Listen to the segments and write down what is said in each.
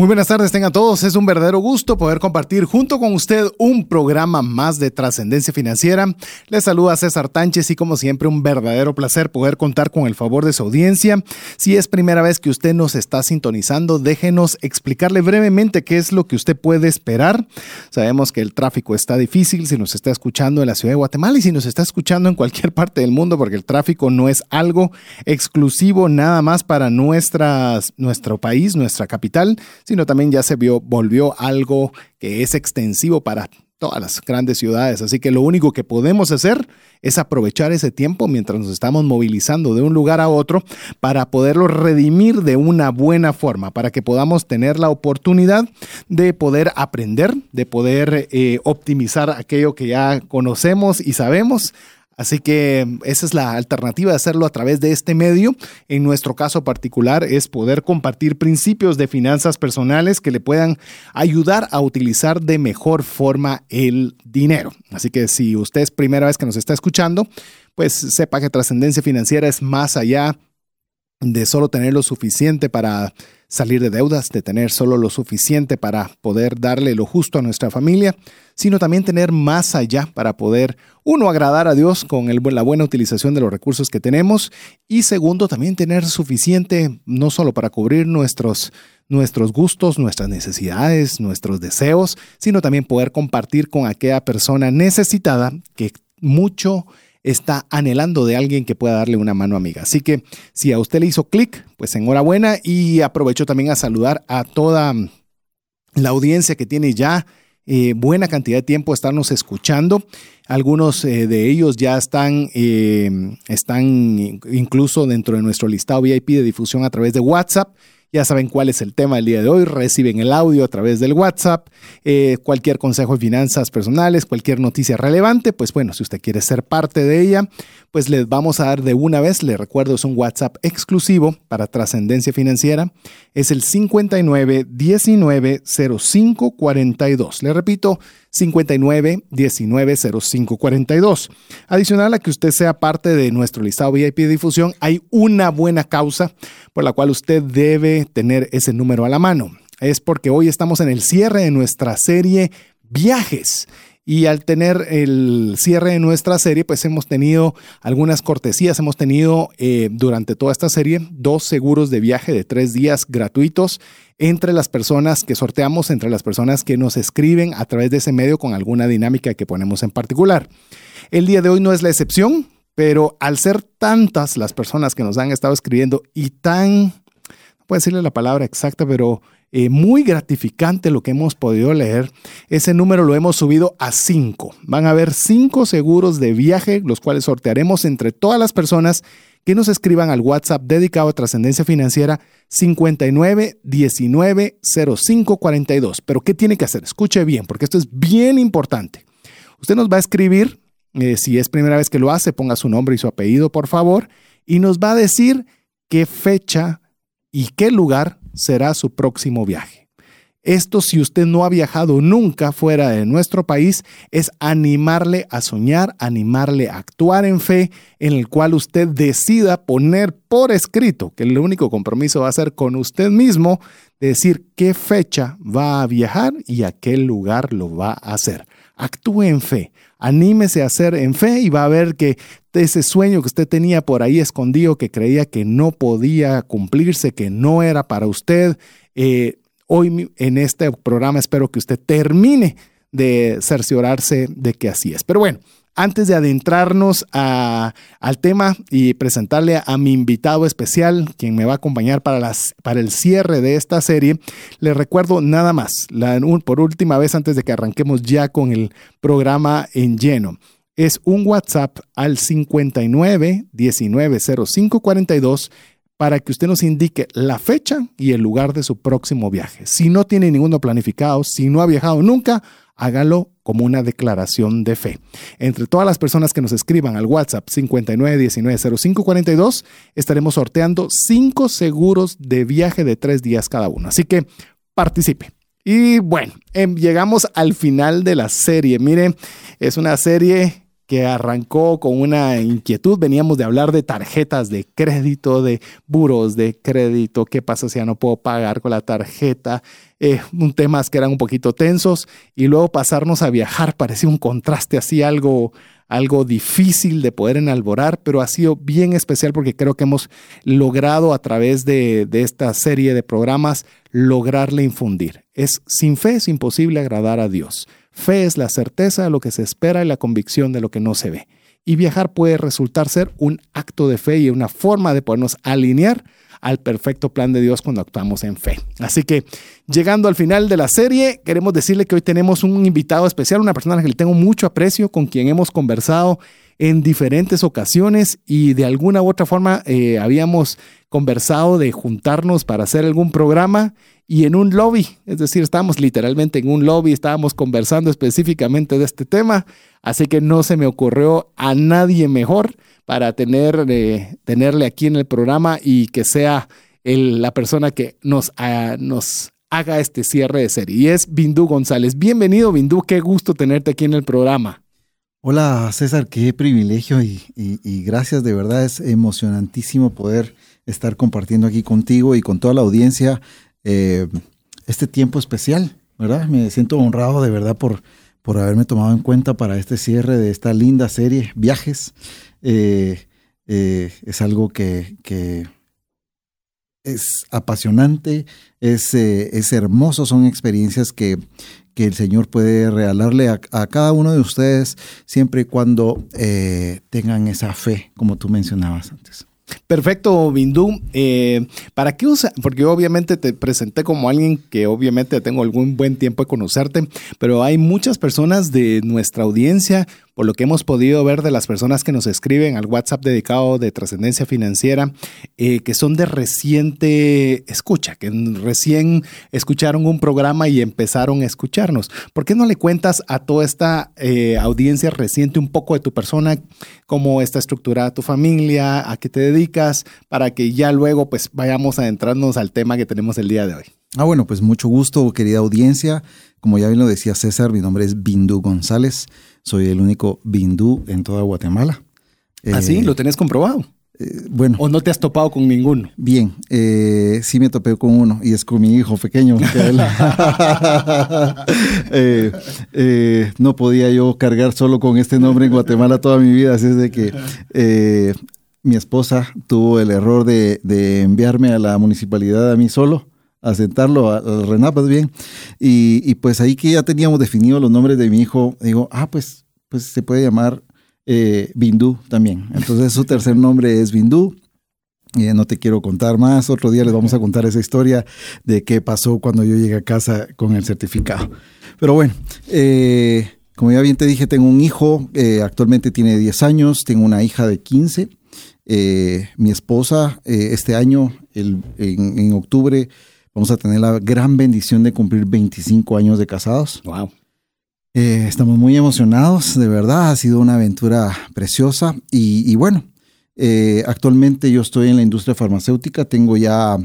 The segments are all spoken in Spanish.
Muy buenas tardes, tengan todos. Es un verdadero gusto poder compartir junto con usted un programa más de trascendencia financiera. Les saluda César Tánchez y como siempre un verdadero placer poder contar con el favor de su audiencia. Si es primera vez que usted nos está sintonizando, déjenos explicarle brevemente qué es lo que usted puede esperar. Sabemos que el tráfico está difícil si nos está escuchando en la ciudad de Guatemala y si nos está escuchando en cualquier parte del mundo porque el tráfico no es algo exclusivo nada más para nuestras, nuestro país, nuestra capital sino también ya se vio, volvió algo que es extensivo para todas las grandes ciudades. Así que lo único que podemos hacer es aprovechar ese tiempo mientras nos estamos movilizando de un lugar a otro para poderlo redimir de una buena forma, para que podamos tener la oportunidad de poder aprender, de poder eh, optimizar aquello que ya conocemos y sabemos Así que esa es la alternativa de hacerlo a través de este medio. En nuestro caso particular es poder compartir principios de finanzas personales que le puedan ayudar a utilizar de mejor forma el dinero. Así que si usted es primera vez que nos está escuchando, pues sepa que trascendencia financiera es más allá de solo tener lo suficiente para salir de deudas, de tener solo lo suficiente para poder darle lo justo a nuestra familia, sino también tener más allá para poder, uno, agradar a Dios con la buena utilización de los recursos que tenemos y segundo, también tener suficiente no solo para cubrir nuestros, nuestros gustos, nuestras necesidades, nuestros deseos, sino también poder compartir con aquella persona necesitada que mucho está anhelando de alguien que pueda darle una mano amiga. Así que si a usted le hizo clic, pues enhorabuena y aprovecho también a saludar a toda la audiencia que tiene ya eh, buena cantidad de tiempo estarnos escuchando. Algunos eh, de ellos ya están, eh, están incluso dentro de nuestro listado VIP de difusión a través de WhatsApp. Ya saben cuál es el tema del día de hoy. Reciben el audio a través del WhatsApp. Eh, cualquier consejo de finanzas personales, cualquier noticia relevante, pues bueno, si usted quiere ser parte de ella, pues les vamos a dar de una vez. Les recuerdo, es un WhatsApp exclusivo para trascendencia financiera. Es el 59 19 05 42. Le repito, 59 19 05 42. Adicional a que usted sea parte de nuestro listado VIP de difusión, hay una buena causa por la cual usted debe tener ese número a la mano. Es porque hoy estamos en el cierre de nuestra serie Viajes. Y al tener el cierre de nuestra serie, pues hemos tenido algunas cortesías. Hemos tenido eh, durante toda esta serie dos seguros de viaje de tres días gratuitos entre las personas que sorteamos, entre las personas que nos escriben a través de ese medio con alguna dinámica que ponemos en particular. El día de hoy no es la excepción, pero al ser tantas las personas que nos han estado escribiendo y tan, no puedo decirle la palabra exacta, pero eh, muy gratificante lo que hemos podido leer. Ese número lo hemos subido a cinco. Van a haber cinco seguros de viaje, los cuales sortearemos entre todas las personas que nos escriban al WhatsApp dedicado a trascendencia financiera 59 19 05 42. Pero ¿qué tiene que hacer? Escuche bien, porque esto es bien importante. Usted nos va a escribir, eh, si es primera vez que lo hace, ponga su nombre y su apellido, por favor, y nos va a decir qué fecha y qué lugar será su próximo viaje. Esto si usted no ha viajado nunca fuera de nuestro país, es animarle a soñar, animarle a actuar en fe, en el cual usted decida poner por escrito, que el único compromiso va a ser con usted mismo, decir qué fecha va a viajar y a qué lugar lo va a hacer. Actúe en fe, anímese a hacer en fe y va a ver que ese sueño que usted tenía por ahí escondido, que creía que no podía cumplirse, que no era para usted, eh, hoy en este programa espero que usted termine de cerciorarse de que así es. Pero bueno, antes de adentrarnos al tema y presentarle a, mi invitado especial, quien me va a acompañar para, el cierre de esta serie, le recuerdo nada más, por última vez antes de que arranquemos ya con el programa en lleno. Es un WhatsApp al 59 19 05 42 para que usted nos indique la fecha y el lugar de su próximo viaje. Si no tiene ninguno planificado, si no ha viajado nunca, hágalo como una declaración de fe. Entre todas las personas que nos escriban al WhatsApp 59190542, estaremos sorteando cinco seguros de viaje de tres días cada uno. Así que participe. Y bueno, em, llegamos al final de la serie. Mire, es una serie que arrancó con una inquietud. Veníamos de hablar de tarjetas de crédito, de buros de crédito, qué pasa si ya no puedo pagar con la tarjeta, eh, un temas que eran un poquito tensos y luego pasarnos a viajar parecía un contraste así algo algo difícil de poder enalborar, pero ha sido bien especial porque creo que hemos logrado a través de, de esta serie de programas lograrle infundir. Es sin fe es imposible agradar a Dios. Fe es la certeza de lo que se espera y la convicción de lo que no se ve. Y viajar puede resultar ser un acto de fe y una forma de podernos alinear al perfecto plan de Dios cuando actuamos en fe. Así que llegando al final de la serie, queremos decirle que hoy tenemos un invitado especial, una persona a la que le tengo mucho aprecio, con quien hemos conversado en diferentes ocasiones y de alguna u otra forma eh, habíamos conversado de juntarnos para hacer algún programa y en un lobby, es decir, estábamos literalmente en un lobby, estábamos conversando específicamente de este tema, así que no se me ocurrió a nadie mejor para tener, eh, tenerle aquí en el programa y que sea la persona que nos, ah, nos haga este cierre de serie. Y es Bindú González. Bienvenido, Bindú, qué gusto tenerte aquí en el programa. Hola César, qué privilegio y, gracias, de verdad es emocionantísimo poder estar compartiendo aquí contigo y con toda la audiencia eh, este tiempo especial, ¿verdad? Me siento honrado de verdad por, por haberme tomado en cuenta para este cierre de esta linda serie, Viajes. Eh, eh, es algo que, es apasionante, es, es, hermoso, son experiencias que, que el Señor puede regalarle a, cada uno de ustedes siempre y cuando tengan esa fe, como tú mencionabas antes. Perfecto, Bindú. Eh, ¿Para qué usa? Porque obviamente te presenté como alguien que obviamente tengo algún buen tiempo de conocerte, pero hay muchas personas de nuestra audiencia por lo que hemos podido ver de las personas que nos escriben al WhatsApp dedicado de trascendencia financiera, eh, que son de reciente escucha, que recién escucharon un programa y empezaron a escucharnos. ¿Por qué no le cuentas a toda esta eh, audiencia reciente un poco de tu persona, cómo está estructurada tu familia, a qué te dedicas, para que ya luego pues vayamos a al tema que tenemos el día de hoy? Ah, bueno, pues mucho gusto, querida audiencia. Como ya bien lo decía César, mi nombre es Bindu González. Soy el único bindú en toda Guatemala. ¿Ah, sí? Eh, ¿Lo tenés comprobado? Eh, bueno. ¿O no te has topado con ninguno? Bien, eh, sí me topé con uno y es con mi hijo pequeño. no podía yo cargar solo con este nombre en Guatemala toda mi vida, así es de que mi esposa tuvo el error de, enviarme a la municipalidad a mí solo a sentarlo al RENAP, bien. Y, pues ahí que ya teníamos definido los nombres de mi hijo, digo, ah, pues, pues se puede llamar eh, Bindú también. Entonces su tercer nombre es Bindú. Eh, no te quiero contar más, otro día les vamos a contar esa historia de qué pasó cuando yo llegué a casa con el certificado. Pero bueno, eh, como ya bien te dije, tengo un hijo, eh, actualmente tiene 10 años, tengo una hija de 15. mi esposa este año, el, en, en octubre, Vamos a tener la gran bendición de cumplir 25 años de casados. Wow. Eh, estamos muy emocionados, de verdad, ha sido una aventura preciosa y, bueno, eh, actualmente yo estoy en la industria farmacéutica, tengo ya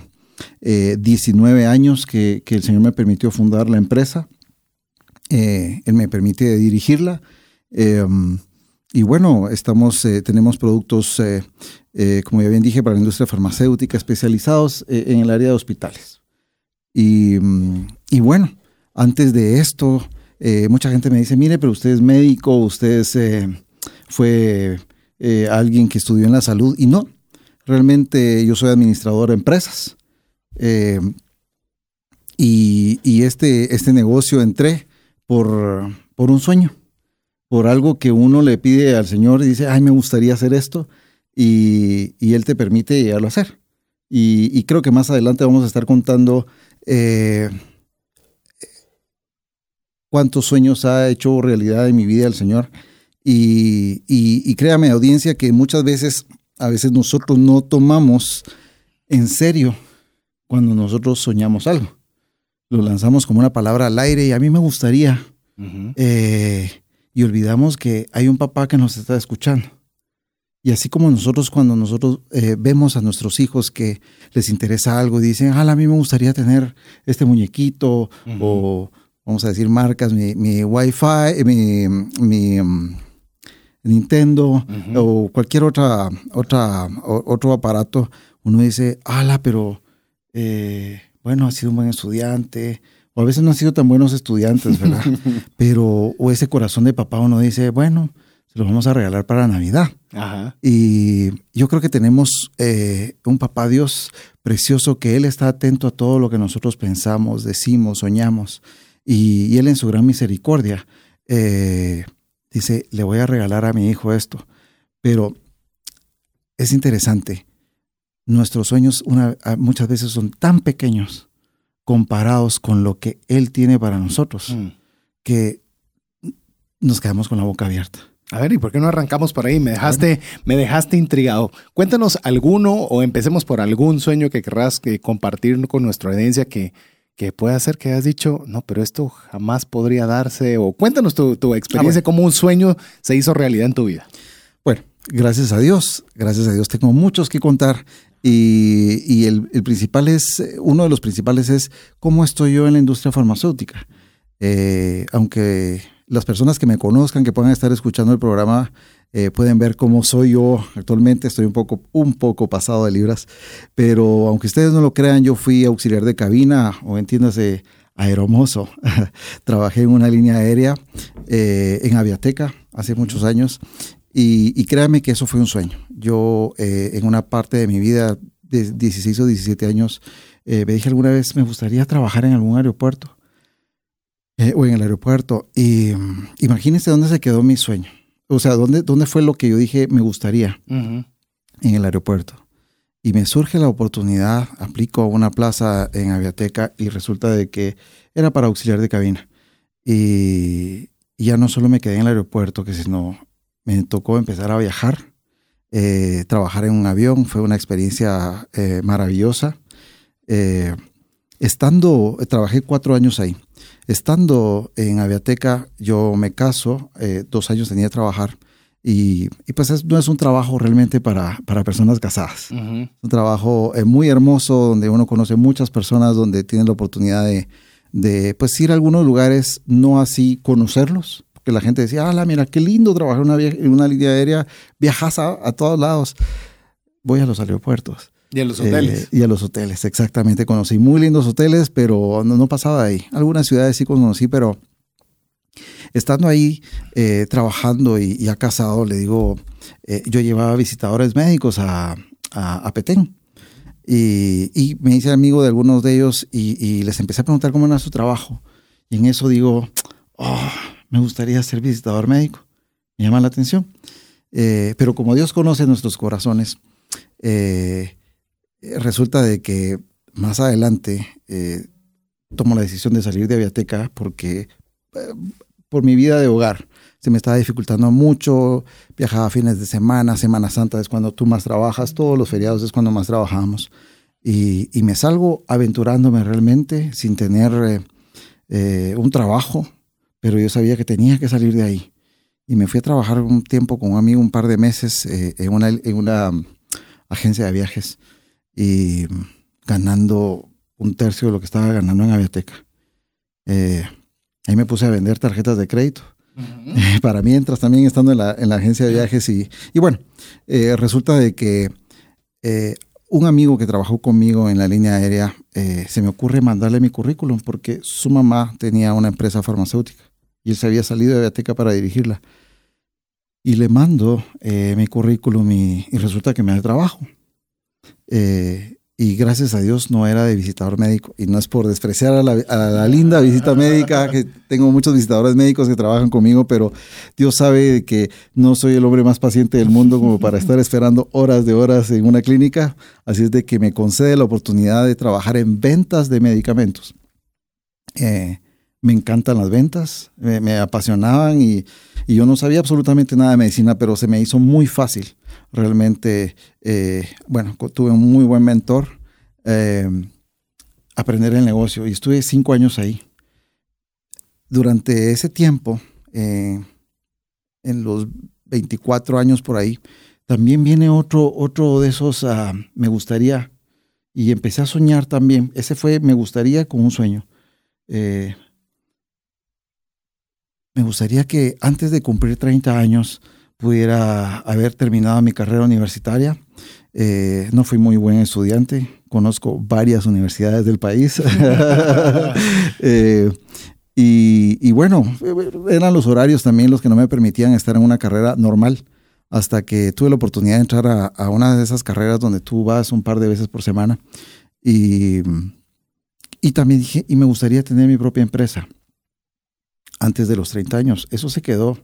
19 eh, años que, el Señor me permitió fundar la empresa, Él me permite dirigirla y bueno, estamos, tenemos productos, como ya bien dije, para la industria farmacéutica especializados en el área de hospitales. Y, bueno, antes de esto, eh, mucha gente me dice, mire, pero usted es médico, usted eh, fue eh, alguien que estudió en la salud. Y no, realmente yo soy administrador de empresas. y, este, este negocio entré por, por un sueño, por algo que uno le pide al Señor y dice, ay, me gustaría hacer esto. Y, Él te permite llegarlo a hacer. Y, y, creo que más adelante vamos a estar contando eh, cuántos sueños ha hecho realidad en mi vida el Señor. Y, créame, audiencia, que muchas veces, a veces nosotros no tomamos en serio cuando nosotros soñamos algo. Lo lanzamos como una palabra al aire y a mí me gustaría eh, y olvidamos que hay un papá que nos está escuchando. Y así como nosotros cuando nosotros eh, vemos a nuestros hijos que les interesa algo y dicen, ah, a mí me gustaría tener este muñequito o vamos a decir marcas, mi, mi Wi-Fi, mi, mi mm, Nintendo o cualquier otra, otra, otro aparato, uno dice, ala, pero eh, bueno, ha sido un buen estudiante, o a veces no han sido tan buenos estudiantes, ¿verdad? pero, o ese corazón de papá uno dice, bueno, lo vamos a regalar para Navidad. Y yo creo que tenemos eh, un papá Dios precioso que Él está atento a todo lo que nosotros pensamos, decimos, soñamos. Y, Él en su gran misericordia eh, dice, le voy a regalar a mi hijo esto. Pero es interesante, nuestros sueños muchas veces son tan pequeños comparados con lo que Él tiene para nosotros, mm. que nos quedamos con la boca abierta. A ver, ¿y por qué no arrancamos por ahí? Me dejaste, me dejaste intrigado. Cuéntanos alguno o empecemos por algún sueño que querrás que compartir con nuestra audiencia que, que pueda ser que hayas dicho, no, pero esto jamás podría darse. O cuéntanos tu, tu experiencia, ah, cómo un sueño se hizo realidad en tu vida. Bueno, gracias a Dios, gracias a Dios tengo muchos que contar. Y, y el, el, principal es, uno de los principales es cómo estoy yo en la industria farmacéutica. Eh, aunque las personas que me conozcan, que puedan estar escuchando el programa, eh, pueden ver cómo soy yo actualmente. Estoy un poco, un poco pasado de libras, pero aunque ustedes no lo crean, yo fui auxiliar de cabina o entiéndase aeromozo. Trabajé en una línea aérea eh, en Aviateca hace muchos años y, créanme que eso fue un sueño. Yo eh, en una parte de mi vida de 16 o 17 años me dije alguna vez me gustaría trabajar en algún aeropuerto eh, o en el aeropuerto. Y imagínense dónde se quedó mi sueño. O sea, dónde, dónde fue lo que yo dije me gustaría en el aeropuerto. Y me surge la oportunidad, aplico a una plaza en Aviateca y resulta de que era para auxiliar de cabina. Y, ya no solo me quedé en el aeropuerto, que sino me tocó empezar a viajar, eh, trabajar en un avión, fue una experiencia eh, maravillosa. Estando, trabajé cuatro años ahí. Estando en Aviateca, yo me caso, eh, dos años tenía que trabajar y, pues no es un trabajo realmente para, para personas casadas. Un trabajo eh, muy hermoso donde uno conoce muchas personas, donde tiene la oportunidad de, de pues ir a algunos lugares, no así conocerlos, porque la gente decía, ah, mira, qué lindo trabajar en una, en una línea aérea, viajas a, a todos lados. Voy a los aeropuertos y a los hoteles. Eh, y a los hoteles, exactamente. Conocí muy lindos hoteles, pero no, no pasaba ahí. Algunas ciudades sí conocí, pero estando ahí eh, trabajando y, ya casado, le digo, eh, yo llevaba visitadores médicos a, a, Petén. Y, y, me hice amigo de algunos de ellos y, les empecé a preguntar cómo era su trabajo. Y en eso digo, oh, me gustaría ser visitador médico. Me llama la atención. pero como Dios conoce nuestros corazones, eh, eh, resulta de que más adelante eh, tomo la decisión de salir de Aviateca porque eh, por mi vida de hogar se me estaba dificultando mucho, viajaba fines de semana, Semana Santa es cuando tú más trabajas, todos los feriados es cuando más trabajamos. Y, me salgo aventurándome realmente sin tener un trabajo, pero yo sabía que tenía que salir de ahí. Y me fui a trabajar un tiempo con un amigo, un par de meses, en, una, en una agencia de viajes y ganando un tercio de lo que estaba ganando en Aviateca. Eh, ahí me puse a vender tarjetas de crédito. para mientras también estando en la, en la agencia de viajes y, y bueno, eh, resulta de que eh, un amigo que trabajó conmigo en la línea aérea se me ocurre mandarle mi currículum porque su mamá tenía una empresa farmacéutica y él se había salido de Aviateca para dirigirla. Y le mando mi currículum y, y resulta que me da trabajo. Eh, y gracias a Dios no era de visitador médico. Y no es por despreciar a la, linda visita médica, que tengo muchos visitadores médicos que trabajan conmigo, pero Dios sabe que no soy el hombre más paciente del mundo como para estar esperando horas de horas en una clínica. Así es de que me concede la oportunidad de trabajar en ventas de medicamentos. Eh, me encantan las ventas, me, apasionaban y, y yo no sabía absolutamente nada de medicina, pero se me hizo muy fácil realmente, eh, bueno, tuve un muy buen mentor, eh, aprender el negocio y estuve cinco años ahí. durante ese tiempo, eh, en los 24 años por ahí, también viene otro, otro de esos, ah, me gustaría, y empecé a soñar también, ese fue, me gustaría con un sueño. Eh, me gustaría que antes de cumplir 30 años pudiera haber terminado mi carrera universitaria. Eh, no fui muy buen estudiante, conozco varias universidades del país. Eh, y, bueno, eran los horarios también los que no me permitían estar en una carrera normal, hasta que tuve la oportunidad de entrar a, a una de esas carreras donde tú vas un par de veces por semana. Y, y también dije, y me gustaría tener mi propia empresa antes de los 30 años. Eso se quedó.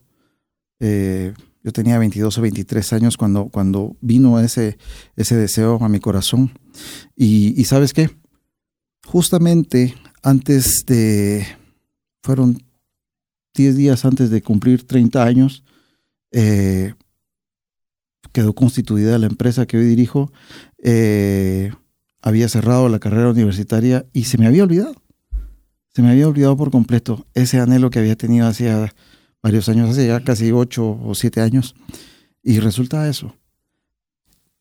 Eh, yo tenía 22 o 23 años cuando, cuando vino ese, ese deseo a mi corazón. Y, sabes qué? Justamente antes de, fueron 10 días antes de cumplir 30 años, eh, quedó constituida la empresa que hoy dirijo. Eh, había cerrado la carrera universitaria y se me había olvidado. Se me había olvidado por completo ese anhelo que había tenido hacía varios años, hace ya casi ocho o siete años. Y resulta eso.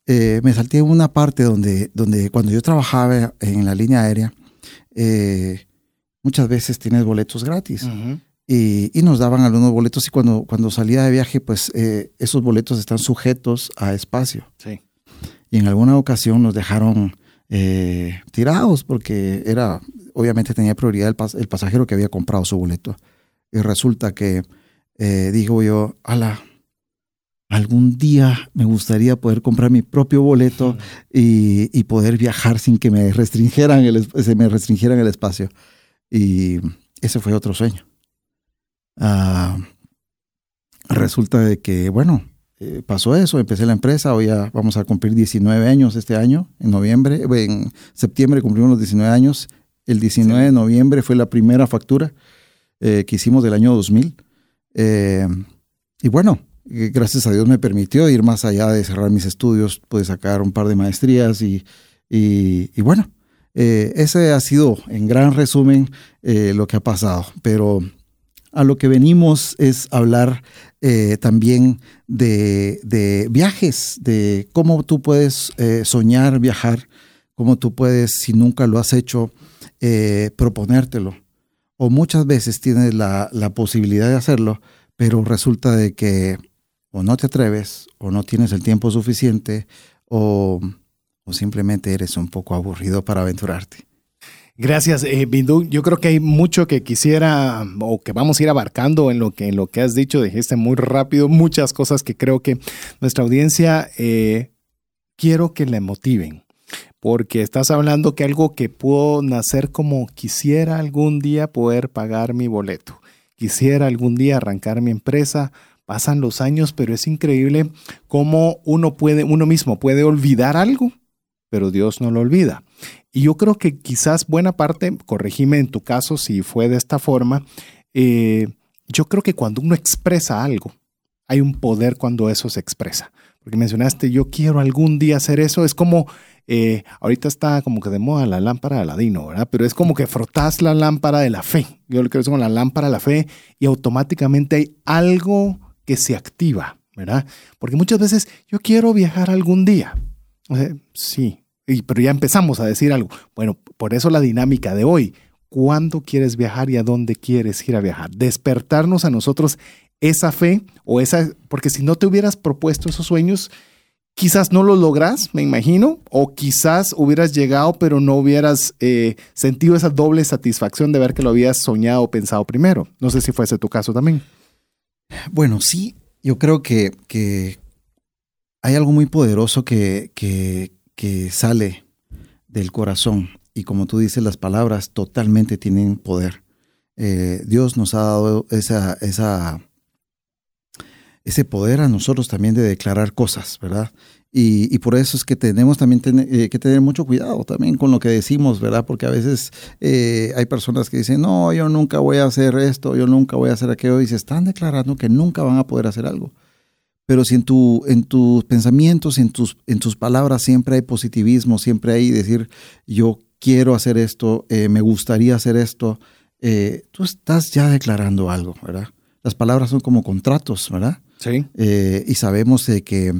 Eh, me salté en una parte donde, donde cuando yo trabajaba en la línea aérea, eh, muchas veces tienes boletos gratis. y, nos daban algunos boletos y cuando, cuando salía de viaje, pues eh, esos boletos están sujetos a espacio. Sí. Y en alguna ocasión nos dejaron tirados porque era obviamente tenía prioridad el, pasajero que había comprado su boleto. Y resulta que eh, digo yo, ala, algún día me gustaría poder comprar mi propio boleto y, poder viajar sin que me restringieran el, se me restringieran el espacio. Y ese fue otro sueño. Ah, resulta de que, bueno, eh, pasó eso, empecé la empresa, hoy ya vamos a cumplir 19 años este año, en noviembre, en septiembre cumplimos los 19 años el 19 de noviembre fue la primera factura eh, que hicimos del año 2000. Eh, y bueno, eh, gracias a Dios me permitió ir más allá de cerrar mis estudios, pude sacar un par de maestrías y, y, bueno, ese ha sido en gran resumen lo que ha pasado. Pero a lo que venimos es hablar también de, de, viajes, de cómo tú puedes soñar viajar, cómo tú puedes, si nunca lo has hecho, eh, proponértelo. O muchas veces tienes la, posibilidad de hacerlo, pero resulta de que o no te atreves, o no tienes el tiempo suficiente, o, simplemente eres un poco aburrido para aventurarte. Gracias, eh, Bindu. Yo creo que hay mucho que quisiera o que vamos a ir abarcando en lo que, en lo que has dicho. Dijiste muy rápido muchas cosas que creo que nuestra audiencia eh, quiero que le motiven porque estás hablando que algo que puedo nacer como quisiera algún día poder pagar mi boleto, quisiera algún día arrancar mi empresa, pasan los años, pero es increíble cómo uno puede, uno mismo puede olvidar algo, pero Dios no lo olvida. Y yo creo que quizás buena parte, corregime en tu caso si fue de esta forma, eh, yo creo que cuando uno expresa algo, hay un poder cuando eso se expresa. Porque mencionaste, yo quiero algún día hacer eso, es como eh, ahorita está como que de moda la lámpara de Aladino, ¿verdad? Pero es como que frotas la lámpara de la fe. Yo lo quiero decir con la lámpara de la fe y automáticamente hay algo que se activa, ¿verdad? Porque muchas veces yo quiero viajar algún día. sí, pero ya empezamos a decir algo. Bueno, por eso la dinámica de hoy. ¿Cuándo quieres viajar y a dónde quieres ir a viajar? Despertarnos a nosotros esa fe o esa, porque si no te hubieras propuesto esos sueños, Quizás no lo logras, me imagino, o quizás hubieras llegado pero no hubieras eh, sentido esa doble satisfacción de ver que lo habías soñado o pensado primero. No sé si fuese tu caso también. Bueno, sí, yo creo que, que hay algo muy poderoso que, que, que, sale del corazón y como tú dices, las palabras totalmente tienen poder. Eh, Dios nos ha dado esa, esa ese poder a nosotros también de declarar cosas, ¿verdad? Y, por eso es que tenemos también eh, que tener mucho cuidado también con lo que decimos, ¿verdad? Porque a veces eh, hay personas que dicen, no, yo nunca voy a hacer esto, yo nunca voy a hacer aquello, y se están declarando que nunca van a poder hacer algo. Pero si en, tu, en tus pensamientos, en tus, en tus palabras siempre hay positivismo, siempre hay decir, yo quiero hacer esto, eh, me gustaría hacer esto, eh, tú estás ya declarando algo, ¿verdad? Las palabras son como contratos, ¿verdad? Sí. Eh, y sabemos de que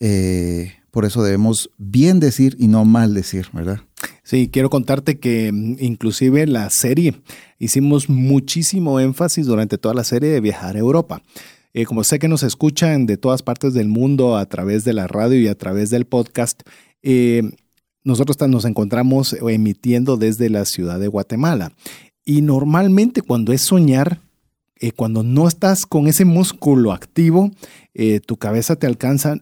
eh, por eso debemos bien decir y no mal decir, ¿verdad? Sí, quiero contarte que mm, inclusive la serie hicimos muchísimo énfasis durante toda la serie de viajar a Europa. Eh, como sé que nos escuchan de todas partes del mundo a través de la radio y a través del podcast, eh, nosotros nos encontramos emitiendo desde la ciudad de Guatemala. Y normalmente cuando es soñar, eh, cuando no estás con ese músculo activo, tu cabeza te alcanza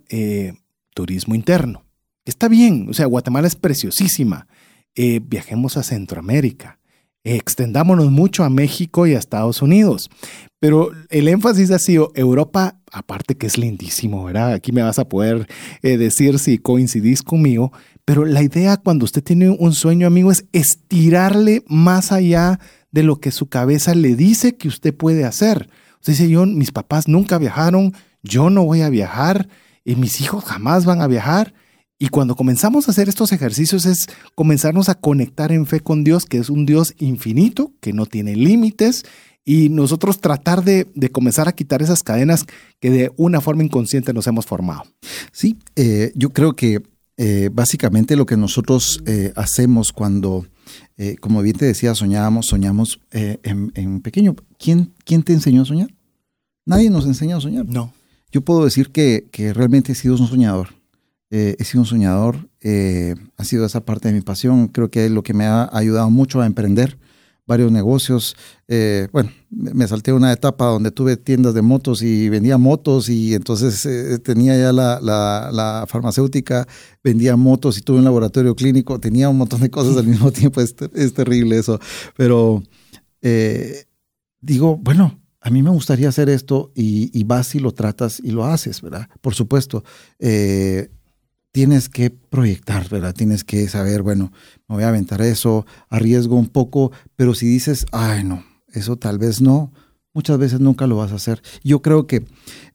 turismo interno. Está bien, o sea, Guatemala es preciosísima. viajemos a Centroamérica extendámonos mucho a México y a Estados Unidos. Pero el énfasis ha sido Europa, aparte que es lindísimo, ¿verdad? Aquí me vas a poder eh, decir si coincidís conmigo, pero la idea cuando usted tiene un sueño, amigo, es estirarle más allá de lo que su cabeza le dice que usted puede hacer. Usted dice, yo, mis papás nunca viajaron, yo no voy a viajar, y mis hijos jamás van a viajar. Y cuando comenzamos a hacer estos ejercicios es comenzarnos a conectar en fe con Dios, que es un Dios infinito, que no tiene límites, y nosotros tratar de, comenzar a quitar esas cadenas que de una forma inconsciente nos hemos formado. Sí, eh, yo creo que eh, básicamente lo que nosotros eh, hacemos cuando, como bien te decía, soñábamos, soñamos en, pequeño. ¿Quién, ¿Quién te enseñó a soñar? Nadie nos enseña a soñar. No. Yo puedo decir que, que realmente he sido un soñador eh, he sido un soñador, eh, ha sido esa parte de mi pasión, creo que es lo que me ha ayudado mucho a emprender varios negocios. Eh, bueno, me salté una etapa donde tuve tiendas de motos y vendía motos y entonces tenía ya la, farmacéutica, vendía motos y tuve un laboratorio clínico, tenía un montón de cosas al mismo tiempo, es, terrible eso, pero digo, bueno, a mí me gustaría hacer esto y, vas y lo tratas y lo haces, ¿verdad? Por supuesto tienes que proyectar, ¿verdad? Tienes que saber, bueno, me voy a aventar eso, arriesgo un poco, pero si dices, ay, no, eso tal vez no, muchas veces nunca lo vas a hacer. Yo creo que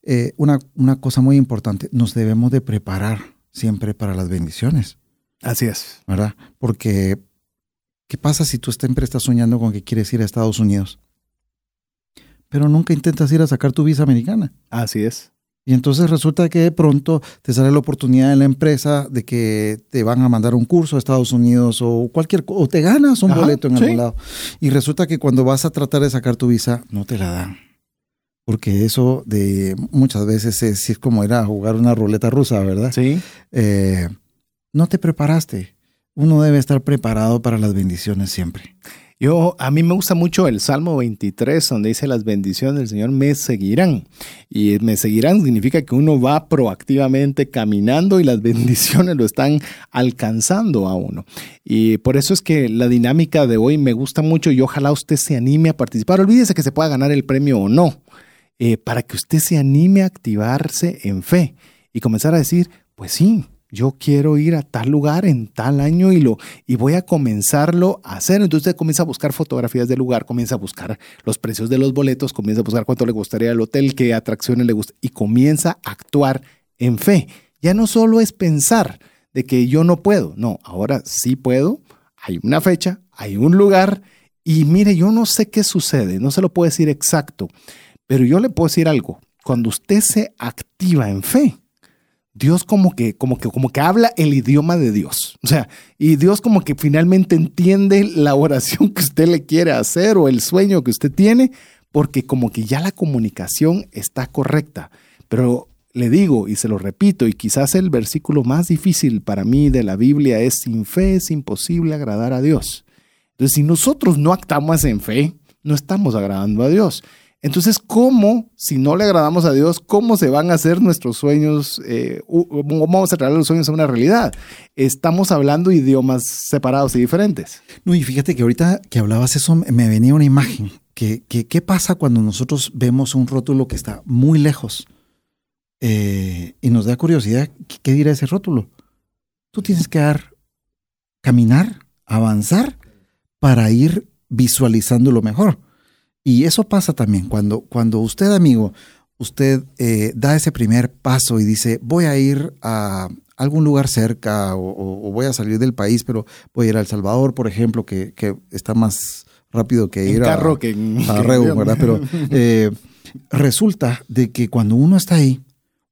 eh, una, una cosa muy importante, nos debemos de preparar siempre para las bendiciones. Así es. ¿Verdad? Porque, ¿qué pasa si tú siempre estás soñando con que quieres ir a Estados Unidos? Pero nunca intentas ir a sacar tu visa americana. Así es. Y entonces resulta que de pronto te sale la oportunidad en la empresa de que te van a mandar un curso a Estados Unidos o cualquier o te ganas un boleto en algún lado. Y resulta que cuando vas a tratar de sacar tu visa, no te la dan. Porque eso de muchas veces es, es como ir a jugar una ruleta rusa, ¿verdad? Sí. Eh, no te preparaste. Uno debe estar preparado para las bendiciones siempre. Yo, a mí me gusta mucho el Salmo 23, donde dice las bendiciones del Señor me seguirán. Y me seguirán significa que uno va proactivamente caminando y las bendiciones lo están alcanzando a uno. Y por eso es que la dinámica de hoy me gusta mucho y ojalá usted se anime a participar. Olvídese que se pueda ganar el premio o no, eh, para que usted se anime a activarse en fe y comenzar a decir, pues sí, yo quiero ir a tal lugar en tal año y, lo, y voy a comenzarlo a hacer. Entonces usted comienza a buscar fotografías del lugar, comienza a buscar los precios de los boletos, comienza a buscar cuánto le gustaría el hotel, qué atracciones le gusta y comienza a actuar en fe. Ya no solo es pensar de que yo no puedo, no, ahora sí puedo, hay una fecha, hay un lugar y mire, yo no sé qué sucede, no se lo puedo decir exacto, pero yo le puedo decir algo, cuando usted se activa en fe, Dios como que, como que, como que habla el idioma de Dios. O sea, y Dios como que finalmente entiende la oración que usted le quiere hacer o el sueño que usted tiene, porque como que ya la comunicación está correcta. Pero le digo y se lo repito, y quizás el versículo más difícil para mí de la Biblia es, sin fe es imposible agradar a Dios. Entonces, si nosotros no actuamos en fe, no estamos agradando a Dios. Entonces, ¿cómo, si no le agradamos a Dios, cómo se van a hacer nuestros sueños, eh, cómo vamos a traer los sueños a una realidad? Estamos hablando idiomas separados y diferentes. No, y fíjate que ahorita que hablabas eso, me venía una imagen. Que, ¿Qué pasa cuando nosotros vemos un rótulo que está muy lejos eh, y nos da curiosidad? ¿Qué dirá ese rótulo? Tú tienes que dar, caminar, avanzar para ir visualizando lo mejor. Y eso pasa también cuando, cuando usted, amigo, usted eh, da ese primer paso y dice, voy a ir a algún lugar cerca o, voy a salir del país, pero voy a ir a El Salvador, por ejemplo, que, está más rápido que ir carro a, que en- a que- Reu, ¿verdad? Pero eh, resulta de que cuando uno está ahí,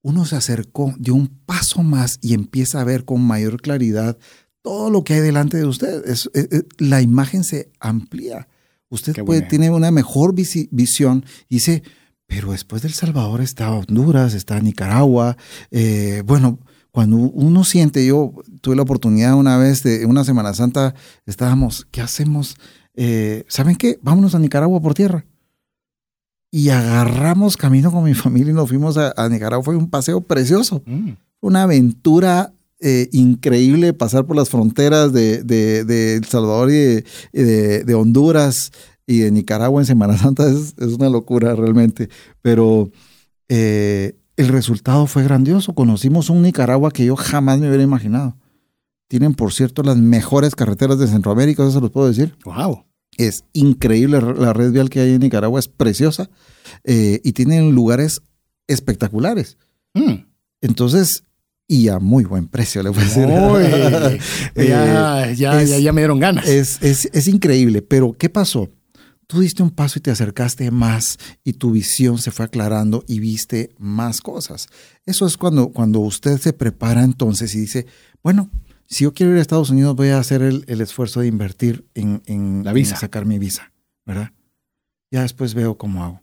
uno se acercó, dio un paso más y empieza a ver con mayor claridad todo lo que hay delante de usted. Es- eh, la imagen se amplía. Usted puede, tiene una mejor visi- visión y dice, pero después del Salvador está Honduras, está Nicaragua. eh, bueno, cuando uno siente, yo tuve la oportunidad una vez de una Semana Santa, estábamos, ¿qué hacemos? Eh, ¿Saben qué? Vámonos a Nicaragua por tierra. Y agarramos camino con mi familia y nos fuimos a, a Nicaragua. Fue un paseo precioso Mm. una aventura eh, increíble pasar por las fronteras de, de- de El Salvador y de, Honduras y de Nicaragua en Semana Santa es, es una locura realmente. Pero eh, el resultado fue grandioso. Conocimos un Nicaragua que yo jamás me hubiera imaginado. Tienen, por cierto, las mejores carreteras de Centroamérica, eso se los puedo decir. Wow. Es increíble la red vial que hay en Nicaragua, es preciosa eh, y tienen lugares espectaculares. Mm. Entonces, y a muy buen precio, le voy a decir. Uy, Eh, ya, ya, es- ya, ya me dieron ganas. es, es, es increíble, pero ¿qué pasó? Tú diste un paso y te acercaste más y tu visión se fue aclarando y viste más cosas. Eso es cuando, cuando usted se prepara entonces y dice, bueno, si yo quiero ir a Estados Unidos voy a hacer el, el esfuerzo de invertir en, en- La visa. en sacar mi visa, ¿verdad? Ya después veo cómo hago.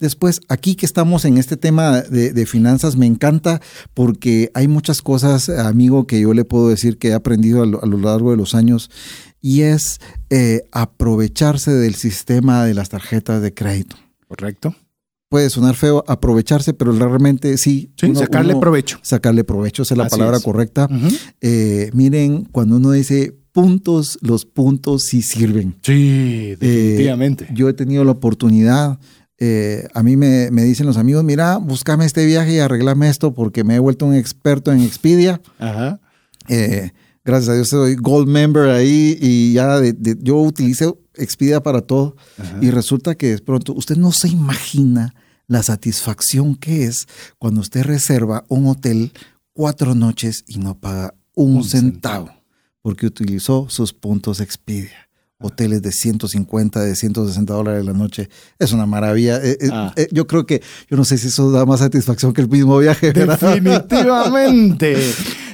Después, aquí que estamos en este tema de, de finanzas, me encanta porque hay muchas cosas, amigo, que yo le puedo decir que he aprendido a lo, a lo largo de los años y es eh, aprovecharse del sistema de las tarjetas de crédito. Correcto. Puede sonar feo aprovecharse, pero realmente sí. Sí, uno- sacarle uno- provecho. Sacarle provecho, esa es la Así palabra es. correcta. Eh, miren, cuando uno dice puntos, los puntos sí sirven. Sí, definitivamente. Yo he tenido la oportunidad, eh, a mí me, me dicen los amigos, mira, búscame este viaje y arreglame esto porque me he vuelto un experto en Expedia. Ajá. Eh, gracias a Dios soy Gold Member ahí y ya de- de- yo utilizo Expedia para todo. Ajá. Y resulta que de pronto usted no se imagina la satisfacción que es cuando usted reserva un hotel cuatro noches y no paga un, Un centavo, centavo. porque utilizó sus puntos Expedia. Hoteles de 150, de 160 dólares la noche. Es una maravilla. Eh, eh, Ah. eh, yo creo que, yo no sé si eso da más satisfacción que el mismo viaje. ¿verdad? Definitivamente.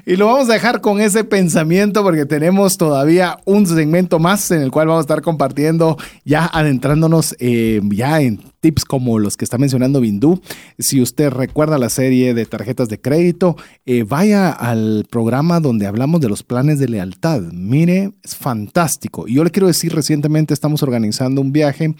Y lo vamos a dejar con ese pensamiento porque tenemos todavía un segmento más en el cual vamos a estar compartiendo, ya adentrándonos eh, ya en tips como los que está mencionando Bindú. Si usted recuerda la serie de tarjetas de crédito, eh, vaya al programa donde hablamos de los planes de lealtad. Mire, es fantástico. Y yo le quiero decir, recientemente estamos organizando un viaje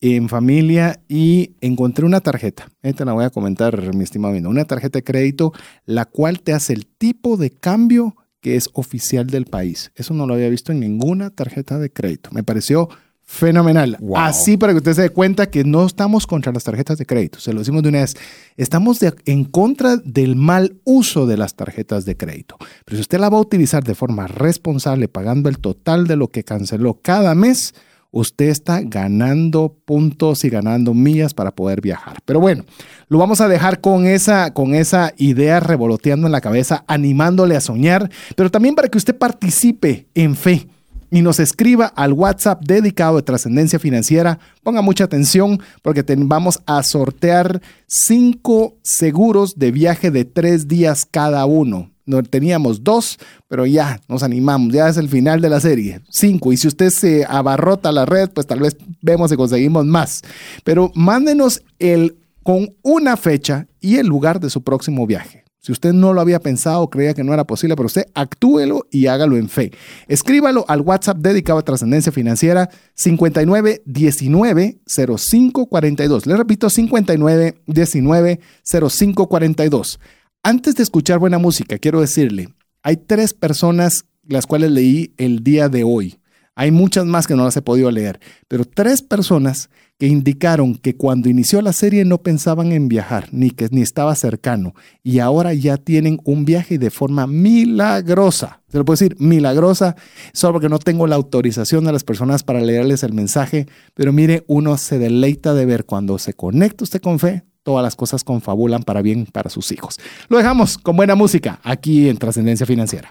en familia y encontré una tarjeta. Esta la voy a comentar, mi estimado Bindú. Una tarjeta de crédito, la cual te hace el tipo de cambio que es oficial del país. Eso no lo había visto en ninguna tarjeta de crédito. Me pareció fenomenal. Wow. Así para que usted se dé cuenta que no estamos contra las tarjetas de crédito. Se lo decimos de una vez. Estamos de- en contra del mal uso de las tarjetas de crédito. Pero si usted la va a utilizar de forma responsable, pagando el total de lo que canceló cada mes, usted está ganando puntos y ganando millas para poder viajar. Pero bueno, lo vamos a dejar con esa, con esa idea revoloteando en la cabeza, animándole a soñar, pero también para que usted participe en fe y nos escriba al WhatsApp dedicado de trascendencia financiera. Ponga mucha atención porque vamos a sortear cinco seguros de viaje de tres días cada uno. No, teníamos dos, pero ya nos animamos, ya es el final de la serie. Cinco. Y si usted se abarrota la red, pues tal vez vemos si conseguimos más. Pero mándenos el con una fecha y el lugar de su próximo viaje. Si usted no lo había pensado, creía que no era posible, pero usted actúelo y hágalo en fe. Escríbalo al WhatsApp dedicado a trascendencia financiera 5919-0542. Le repito, 5919-0542. Antes de escuchar buena música, quiero decirle, hay tres personas las cuales leí el día de hoy. Hay muchas más que no las he podido leer, pero tres personas que indicaron que cuando inició la serie no pensaban en viajar, ni que ni estaba cercano, y ahora ya tienen un viaje de forma milagrosa. Se lo puedo decir, milagrosa, solo porque no tengo la autorización de las personas para leerles el mensaje, pero mire, uno se deleita de ver cuando se conecta usted con fe, todas las cosas confabulan para bien para sus hijos. Lo dejamos con buena música aquí en Trascendencia Financiera.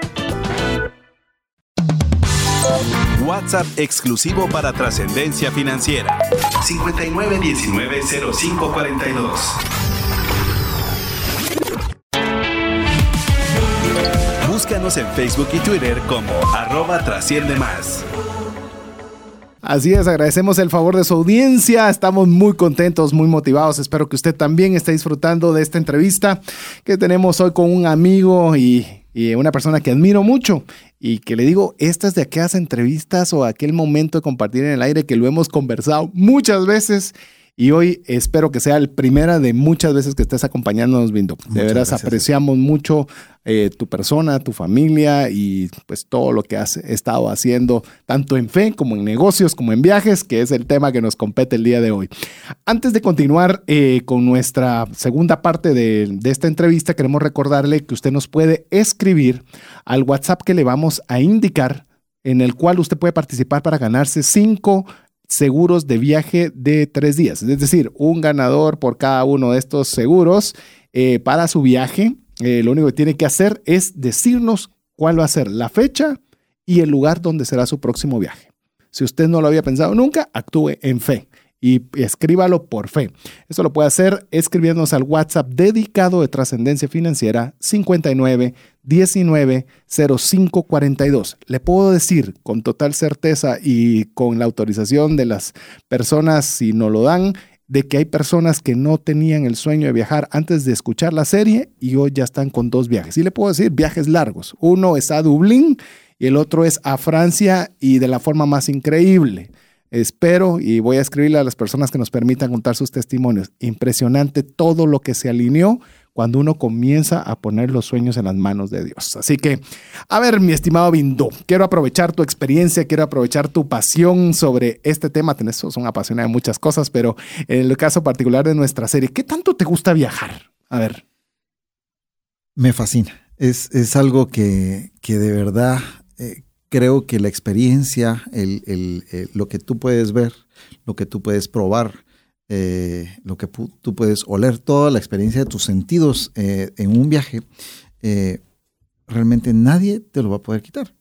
Exclusivo para trascendencia financiera. 59190542. Búscanos en Facebook y Twitter como arroba trasciende más. Así es, agradecemos el favor de su audiencia, estamos muy contentos, muy motivados, espero que usted también esté disfrutando de esta entrevista que tenemos hoy con un amigo y, y una persona que admiro mucho y que le digo, estas de aquellas entrevistas o aquel momento de compartir en el aire que lo hemos conversado muchas veces y hoy espero que sea el primera de muchas veces que estés acompañándonos, Vindo. De veras apreciamos mucho eh, tu persona, tu familia y pues todo lo que has estado haciendo, tanto en fe como en negocios, como en viajes, que es el tema que nos compete el día de hoy. Antes de continuar eh, con nuestra segunda parte de, de esta entrevista, queremos recordarle que usted nos puede escribir al WhatsApp que le vamos a indicar en el cual usted puede participar para ganarse cinco seguros de viaje de tres días. Es decir, un ganador por cada uno de estos seguros eh, para su viaje. Eh, lo único que tiene que hacer es decirnos cuál va a ser la fecha y el lugar donde será su próximo viaje. Si usted no lo había pensado nunca, actúe en fe y escríbalo por fe. Eso lo puede hacer escribiéndonos al WhatsApp dedicado de trascendencia financiera 59 19 05 42. Le puedo decir con total certeza y con la autorización de las personas, si no lo dan, de que hay personas que no tenían el sueño de viajar antes de escuchar la serie y hoy ya están con dos viajes. Y le puedo decir viajes largos. Uno es a Dublín y el otro es a Francia y de la forma más increíble. Espero y voy a escribirle a las personas que nos permitan contar sus testimonios. Impresionante todo lo que se alineó cuando uno comienza a poner los sueños en las manos de Dios. Así que, a ver, mi estimado Bindo, quiero aprovechar tu experiencia, quiero aprovechar tu pasión sobre este tema. Tenés, son apasionado de muchas cosas, pero en el caso particular de nuestra serie, ¿qué tanto te gusta viajar? A ver. Me fascina. Es, es algo que, que de verdad eh, creo que la experiencia, el, lo que tú puedes ver, lo que tú puedes probar, eh, lo que tú puedes oler, toda la experiencia de tus sentidos eh, en un viaje, eh, realmente nadie te lo va a poder quitar.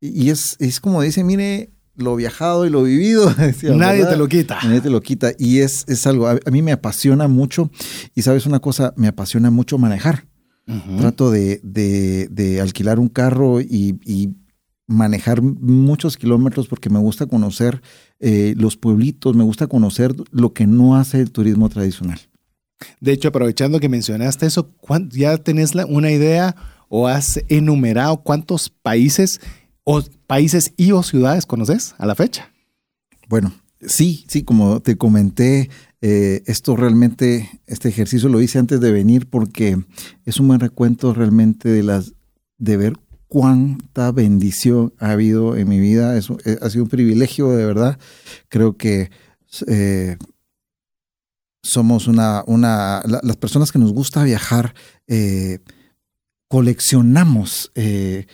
Y, es, es, como dice, mire, lo viajado y lo vivido. nadie te lo quita. Nadie te lo quita. Y es, es algo, a, mí me apasiona mucho. Y sabes una cosa, me apasiona mucho manejar. Trato de, de, de, alquilar un carro y, y manejar muchos kilómetros porque me gusta conocer eh, los pueblitos, me gusta conocer lo que no hace el turismo tradicional. De hecho, aprovechando que mencionaste eso, ¿ya tenés una idea o has enumerado cuántos países o países y o ciudades conoces a la fecha? Bueno, sí, sí, como te comenté, eh, esto realmente, este ejercicio lo hice antes de venir porque es un buen recuento realmente de las de ver cuánta bendición ha habido en mi vida. Es, eh, ha sido un privilegio, de verdad. Creo que eh, somos una, una las personas que nos gusta viajar, eh, coleccionamos eh,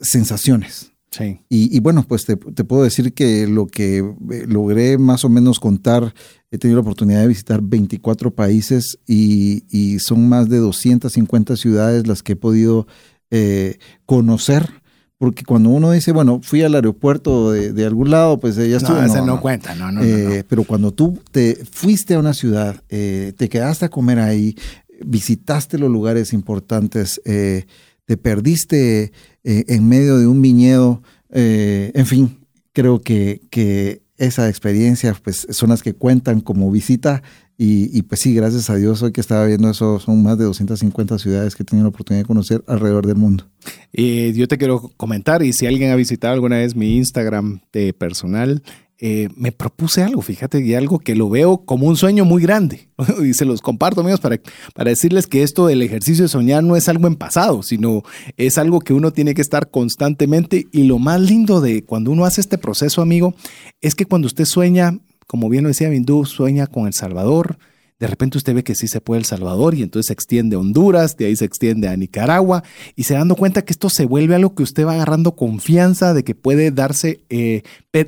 sensaciones. Sí. Y, y bueno, pues te, te puedo decir que lo que logré más o menos contar, he tenido la oportunidad de visitar 24 países y, y son más de 250 ciudades las que he podido eh, conocer. Porque cuando uno dice, bueno, fui al aeropuerto de, de algún lado, pues eh, ya estuve. No, ese no, cuenta, no, no, no, Eh, no. Pero cuando tú te fuiste a una ciudad, eh, te quedaste a comer ahí, visitaste los lugares importantes, te perdiste en medio de un viñedo, en fin, creo que, que esa experiencia pues, son las que cuentan como visita y, pues sí, gracias a Dios, hoy que estaba viendo eso, son más de 250 ciudades que he tenido la oportunidad de conocer alrededor del mundo. Y yo te quiero comentar, y si alguien ha visitado alguna vez mi Instagram de personal, eh, me propuse algo, fíjate, y algo que lo veo como un sueño muy grande. y se los comparto, amigos, para, para decirles que esto del ejercicio de soñar no es algo en pasado, sino es algo que uno tiene que estar constantemente. Y lo más lindo de cuando uno hace este proceso, amigo, es que cuando usted sueña, como bien lo decía Bindú, sueña con El Salvador, de repente usted ve que sí se puede El Salvador y entonces se extiende a Honduras, de ahí se extiende a Nicaragua y se dando cuenta que esto se vuelve algo que usted va agarrando confianza de que puede darse, eh,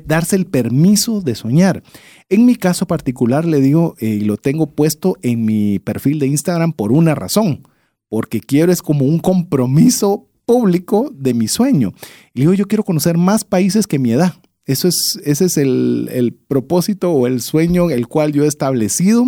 darse el permiso de soñar. En mi caso particular le digo, eh, y lo tengo puesto en mi perfil de Instagram por una razón, porque quiero es como un compromiso público de mi sueño. Y digo, yo quiero conocer más países que mi edad. Eso es, ese es el, el propósito o el sueño el cual yo he establecido.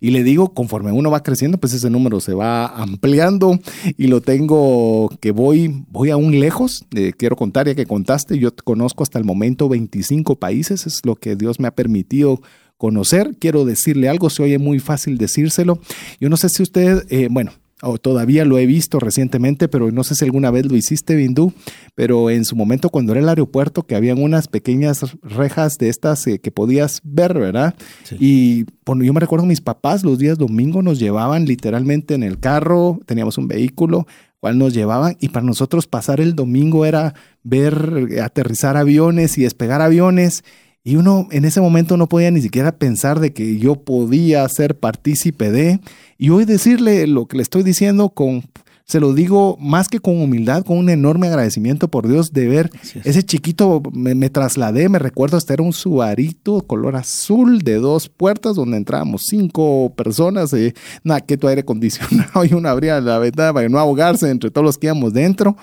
Y le digo, conforme uno va creciendo, pues ese número se va ampliando y lo tengo que voy, voy aún lejos. Eh, quiero contar, ya que contaste, yo conozco hasta el momento 25 países, es lo que Dios me ha permitido conocer. Quiero decirle algo, se oye muy fácil decírselo. Yo no sé si usted, eh, bueno, o todavía lo he visto recientemente, pero no sé si alguna vez lo hiciste, Bindú, pero en su momento cuando era el aeropuerto, que habían unas pequeñas rejas de estas eh, que podías ver, ¿verdad? Sí. Y bueno, yo me recuerdo mis papás los días domingo nos llevaban literalmente en el carro, teníamos un vehículo, cual nos llevaban y para nosotros pasar el domingo era ver eh, aterrizar aviones y despegar aviones. Y uno en ese momento no podía ni siquiera pensar de que yo podía ser partícipe de. Y hoy decirle lo que le estoy diciendo con, se lo digo más que con humildad, con un enorme agradecimiento por Dios de ver ese chiquito, me, me, trasladé, me recuerdo hasta era un subarito color azul de dos puertas donde entrábamos cinco personas, eh, nada, que tu aire acondicionado y uno abría la ventana para no ahogarse entre todos los que íbamos dentro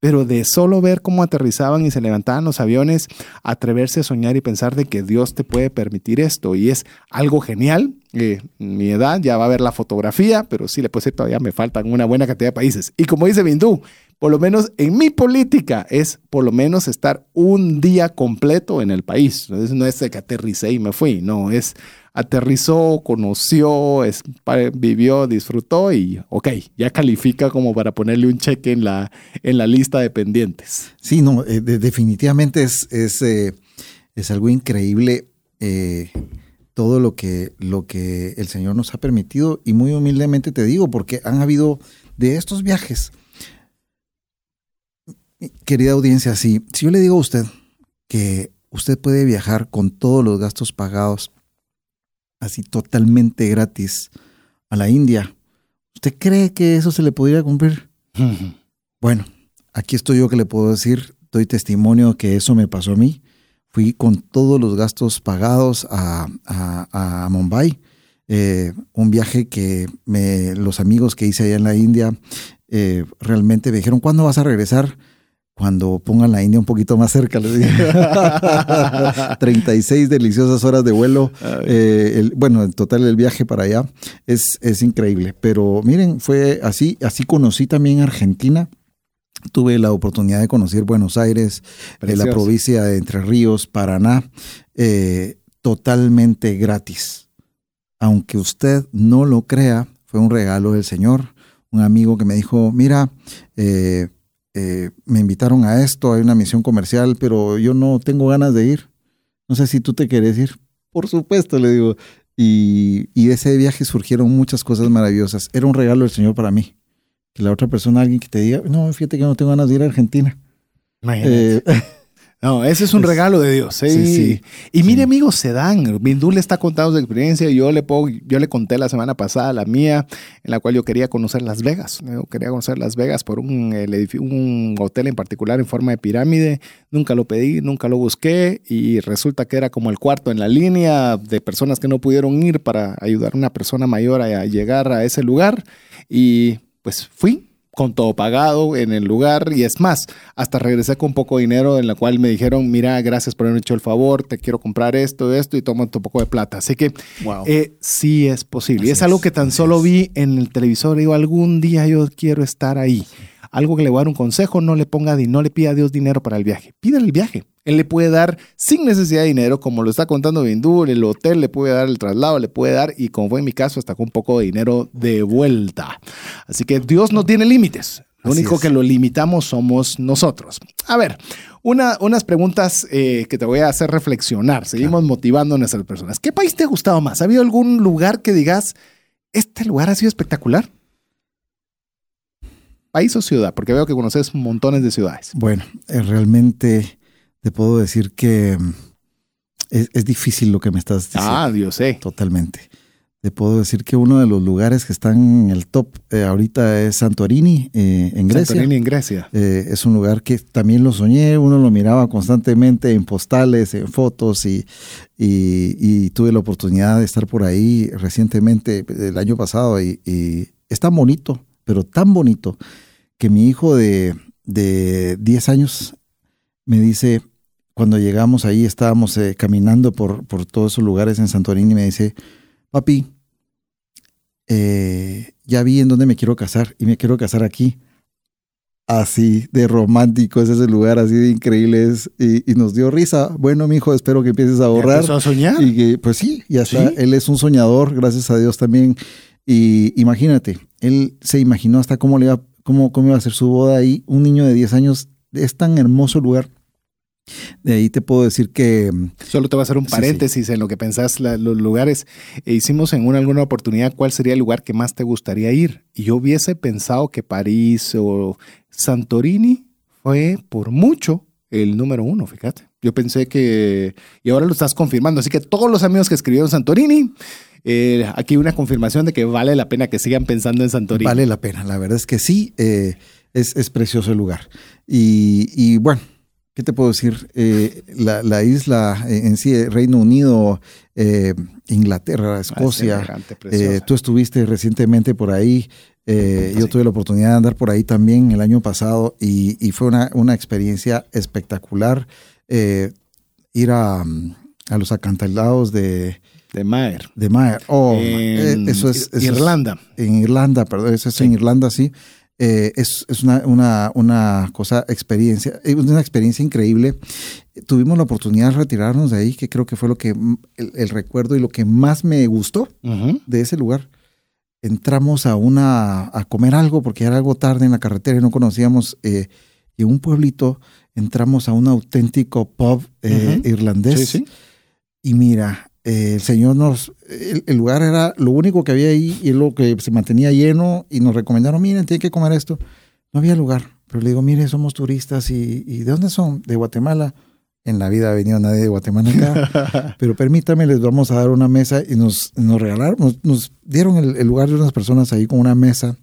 pero de solo ver cómo aterrizaban y se levantaban los aviones, atreverse a soñar y pensar de que Dios te puede permitir esto. Y es algo genial. Eh, mi edad ya va a ver la fotografía, pero sí le puedo decir, todavía me faltan una buena cantidad de países. Y como dice Bindú, por lo menos en mi política es por lo menos estar un día completo en el país. Entonces, no es de que aterricé y me fui, no, es aterrizó, conoció, es, vivió, disfrutó y ok, ya califica como para ponerle un cheque en la, en la lista de pendientes. Sí, no, eh, de, definitivamente es, es, eh, es, algo increíble eh, todo lo que, lo que el Señor nos ha permitido y muy humildemente te digo, porque han habido de estos viajes, querida audiencia, si, si yo le digo a usted que usted puede viajar con todos los gastos pagados, así totalmente gratis a la India. ¿Usted cree que eso se le podría cumplir? Bueno, aquí estoy yo que le puedo decir, doy testimonio que eso me pasó a mí. Fui con todos los gastos pagados a, a, a Mumbai. Eh, un viaje que me, los amigos que hice allá en la India eh, realmente me dijeron, ¿cuándo vas a regresar? Cuando pongan la India un poquito más cerca. Les dije. 36 deliciosas horas de vuelo. Eh, el, bueno, en total el viaje para allá es, es increíble. Pero miren, fue así. Así conocí también Argentina. Tuve la oportunidad de conocer Buenos Aires, eh, la provincia de Entre Ríos, Paraná, eh, totalmente gratis. Aunque usted no lo crea, fue un regalo del Señor. Un amigo que me dijo, mira, eh, eh, me invitaron a esto, hay una misión comercial, pero yo no tengo ganas de ir. No sé si tú te quieres ir. Por supuesto, le digo. Y, y, de ese viaje surgieron muchas cosas maravillosas. Era un regalo del Señor para mí. Que la otra persona, alguien que te diga, no, fíjate que no tengo ganas de ir a Argentina. Eh, No, ese es un regalo de Dios. ¿eh? Sí, sí. Y mire, amigos, se dan. Bindú le está contando su experiencia. Yo le, puedo, yo le conté la semana pasada la mía, en la cual yo quería conocer Las Vegas. Yo quería conocer Las Vegas por un, un hotel en particular en forma de pirámide. Nunca lo pedí, nunca lo busqué. Y resulta que era como el cuarto en la línea de personas que no pudieron ir para ayudar a una persona mayor a llegar a ese lugar. Y pues fui con todo pagado en el lugar y es más, hasta regresé con poco dinero en la cual me dijeron, mira, gracias por haberme hecho el favor, te quiero comprar esto, esto y toma un poco de plata. Así que Wow. eh, sí es posible. Y es algo que tan solo es. vi en el televisor. Digo, algún día yo quiero estar ahí. Algo que le voy a dar un consejo, no le ponga, no le pida a Dios dinero para el viaje. Pídale el viaje. Él le puede dar sin necesidad de dinero, como lo está contando Bindú, el hotel le puede dar el traslado, le puede dar, y como fue en mi caso, hasta con un poco de dinero de vuelta. Así que Dios no tiene límites. Lo único es. que lo limitamos somos nosotros. A ver, una, unas preguntas eh, que te voy a hacer reflexionar. Seguimos motivando a nuestras personas. ¿Qué país te ha gustado más? ¿Ha habido algún lugar que digas, este lugar ha sido espectacular? ¿País o ciudad? Porque veo que conoces montones de ciudades. Bueno, eh, realmente te puedo decir que mm, es, es difícil lo que me estás diciendo. Ah, Dios sé. Totalmente. Te puedo decir que uno de los lugares que están en el top eh, ahorita es Santorini, eh, en Grecia. Santorini en Grecia. Eh, es un lugar que también lo soñé, uno lo miraba constantemente en postales, en fotos y, y- y tuve la oportunidad de estar por ahí recientemente, el año pasado, y, y es tan bonito, pero tan bonito, que mi hijo de, de 10 años me dice, cuando llegamos ahí, estábamos eh, caminando por, por todos esos lugares en Santorini, y me dice, papi, eh, ya vi en dónde me quiero casar y me quiero casar aquí así de romántico es ese lugar, así de increíble es, y, y nos dio risa. Bueno, mi hijo, espero que empieces a ¿Ya ahorrar. empezó a soñar? Y que, pues sí, ya está. ¿Sí? Él es un soñador, gracias a Dios también. Y imagínate, él se imaginó hasta cómo le iba, cómo, cómo iba a ser su boda ahí. Un niño de 10 años, es tan hermoso lugar. De ahí te puedo decir que mm, Solo te voy a hacer un Sí, paréntesis en lo que pensás la- los lugares. E hicimos en una alguna oportunidad cuál sería el lugar que más te gustaría ir. Y yo hubiese pensado que París o Santorini fue por mucho el número uno, fíjate. Yo pensé que, y ahora lo estás confirmando, así que todos los amigos que escribieron Santorini, eh, aquí una confirmación de que vale la pena que sigan pensando en Santorini. Vale la pena, la verdad es que sí, eh, es, es precioso el lugar. Y, y bueno, ¿qué te puedo decir? Eh, la, la isla en sí, Reino Unido, Inglaterra, Ah, Escocia, tú estuviste recientemente por ahí. eh, Yo tuve la oportunidad de andar por ahí también el año pasado y, y fue una, una experiencia espectacular. eh, ir a, a los acantilados de, de Maer. de Maer. Oh, en eh, eso es, eso es- Irlanda. en Irlanda, perdón, eso es Sí. en Irlanda, sí. Eh, es es una, una, una cosa, experiencia, es una experiencia increíble. Tuvimos la oportunidad de retirarnos de ahí, que creo que fue lo que, el, el recuerdo y lo que más me gustó Ujú. de ese lugar. Entramos a una, a comer algo, porque era algo tarde en la carretera y no conocíamos, eh, y en un pueblito entramos a un auténtico pub eh, Ujú. irlandés. Sí, sí. Y mira, eh, el Señor nos, el, el lugar era lo único que había ahí y lo que se mantenía lleno y nos recomendaron, miren, tienen que comer esto. No había lugar, pero le digo, mire, somos turistas y, y ¿de dónde son? De Guatemala. En la vida ha venido nadie de Guatemala acá, pero permítame, les vamos a dar una mesa y nos, nos regalaron, nos, nos dieron el, el lugar de unas personas ahí con una mesa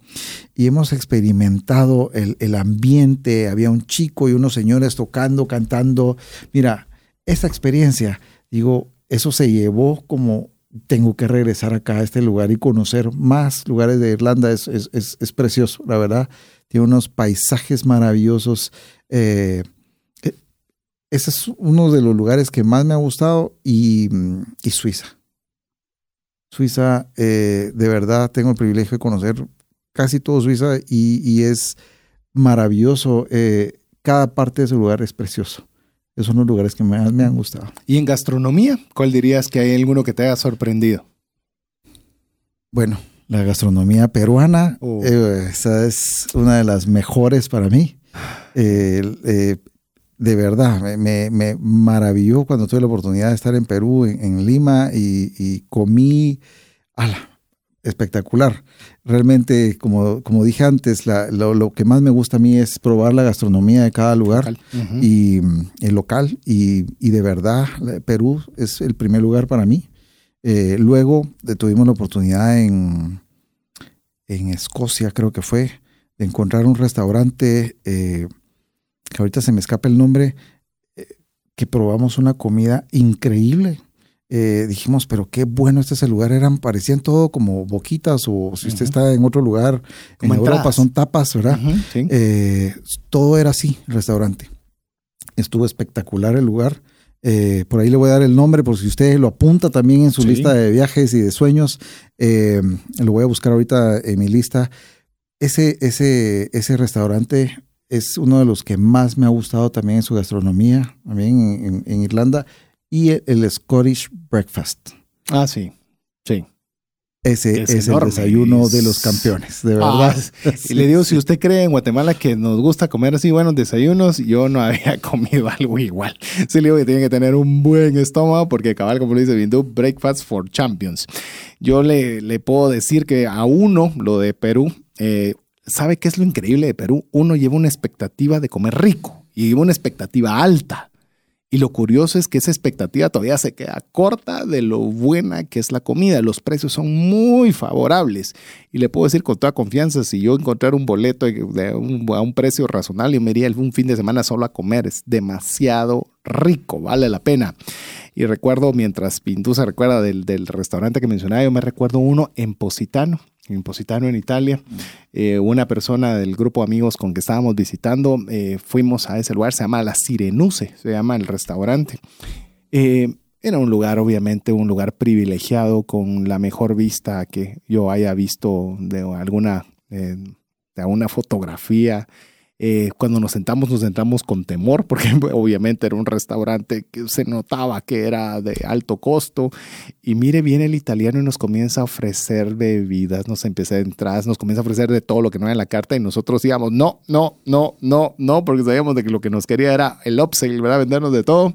y hemos experimentado el, el ambiente, había un chico y unos señores tocando, cantando. Mira, esa experiencia, digo, eso se llevó como tengo que regresar acá a este lugar y conocer más lugares de Irlanda. Es, es, es, es precioso, la verdad. Tiene unos paisajes maravillosos. Eh, eh, ese es uno de los lugares que más me ha gustado y, y Suiza. Suiza, eh, de verdad, tengo el privilegio de conocer casi todo Suiza y, y es maravilloso. cada parte de ese lugar es precioso. Esos son los lugares que más me han gustado. ¿Y en gastronomía? ¿Cuál dirías que hay alguno que te haya sorprendido? Bueno, la gastronomía peruana, Oh. eh, esa es una de las mejores para mí. Eh, eh, de verdad, me, me- me maravilló cuando tuve la oportunidad de estar en Perú, en, en Lima, y, y comí, ala, espectacular. Realmente, como, como dije antes, lo, que más me gusta a mí es probar la gastronomía de cada lugar y el local. Y, de verdad, Perú es el primer lugar para mí. Eh, luego tuvimos la oportunidad en, en Escocia, creo que fue, de encontrar un restaurante, eh, que ahorita se me escapa el nombre, eh, que probamos una comida increíble eh, dijimos, pero qué bueno este es el lugar. Eran, parecían todo como boquitas o si usted está en otro lugar, en Europa son tapas, ¿verdad? Eh, todo era así, el restaurante. Estuvo espectacular el lugar. Eh, por ahí le voy a dar el nombre por si usted lo apunta también en su lista de viajes y de sueños. lo voy a buscar ahorita en mi lista. Ese, ese, ese restaurante es uno de los que más me ha gustado también en su gastronomía, también en Irlanda y el, Scottish Breakfast. Ah, sí, sí. Ese es, el desayuno de los campeones, de verdad. Ah, y le digo, si usted cree en Guatemala que nos gusta comer así buenos desayunos, yo no había comido algo igual. Sí le digo que tiene que tener un buen estómago porque cabal, como lo dice Bindu, Breakfast for Champions. Yo le, le puedo decir que a uno, lo de Perú, eh, ¿sabe qué es lo increíble de Perú? Uno lleva una expectativa de comer rico y lleva una expectativa alta. Y lo curioso es que esa expectativa todavía se queda corta de lo buena que es la comida. Los precios son muy favorables. Y le puedo decir con toda confianza, si yo encontrar un boleto a un precio razonable, yo me iría un fin de semana solo a comer. Es demasiado rico, vale la pena. Y recuerdo, mientras Pintu se recuerda del, del restaurante que mencionaba, yo me recuerdo uno en Positano en Positano, en Italia. Eh, una persona del grupo de amigos con que estábamos visitando, eh, fuimos a ese lugar, se llama La Sirenuse, se llama el restaurante. Eh, era un lugar, obviamente, un lugar privilegiado con la mejor vista que yo haya visto de alguna, de alguna fotografía. Eh, cuando nos sentamos, nos sentamos con temor, porque obviamente era un restaurante que se notaba que era de alto costo. Y mire, viene el italiano y nos comienza a ofrecer bebidas, nos empieza a entrar, nos comienza a ofrecer de todo lo que no era en la carta. Y nosotros íbamos, no, no, no, no, no, porque sabíamos de que lo que nos quería era el upsell, ¿verdad? Vendernos de todo.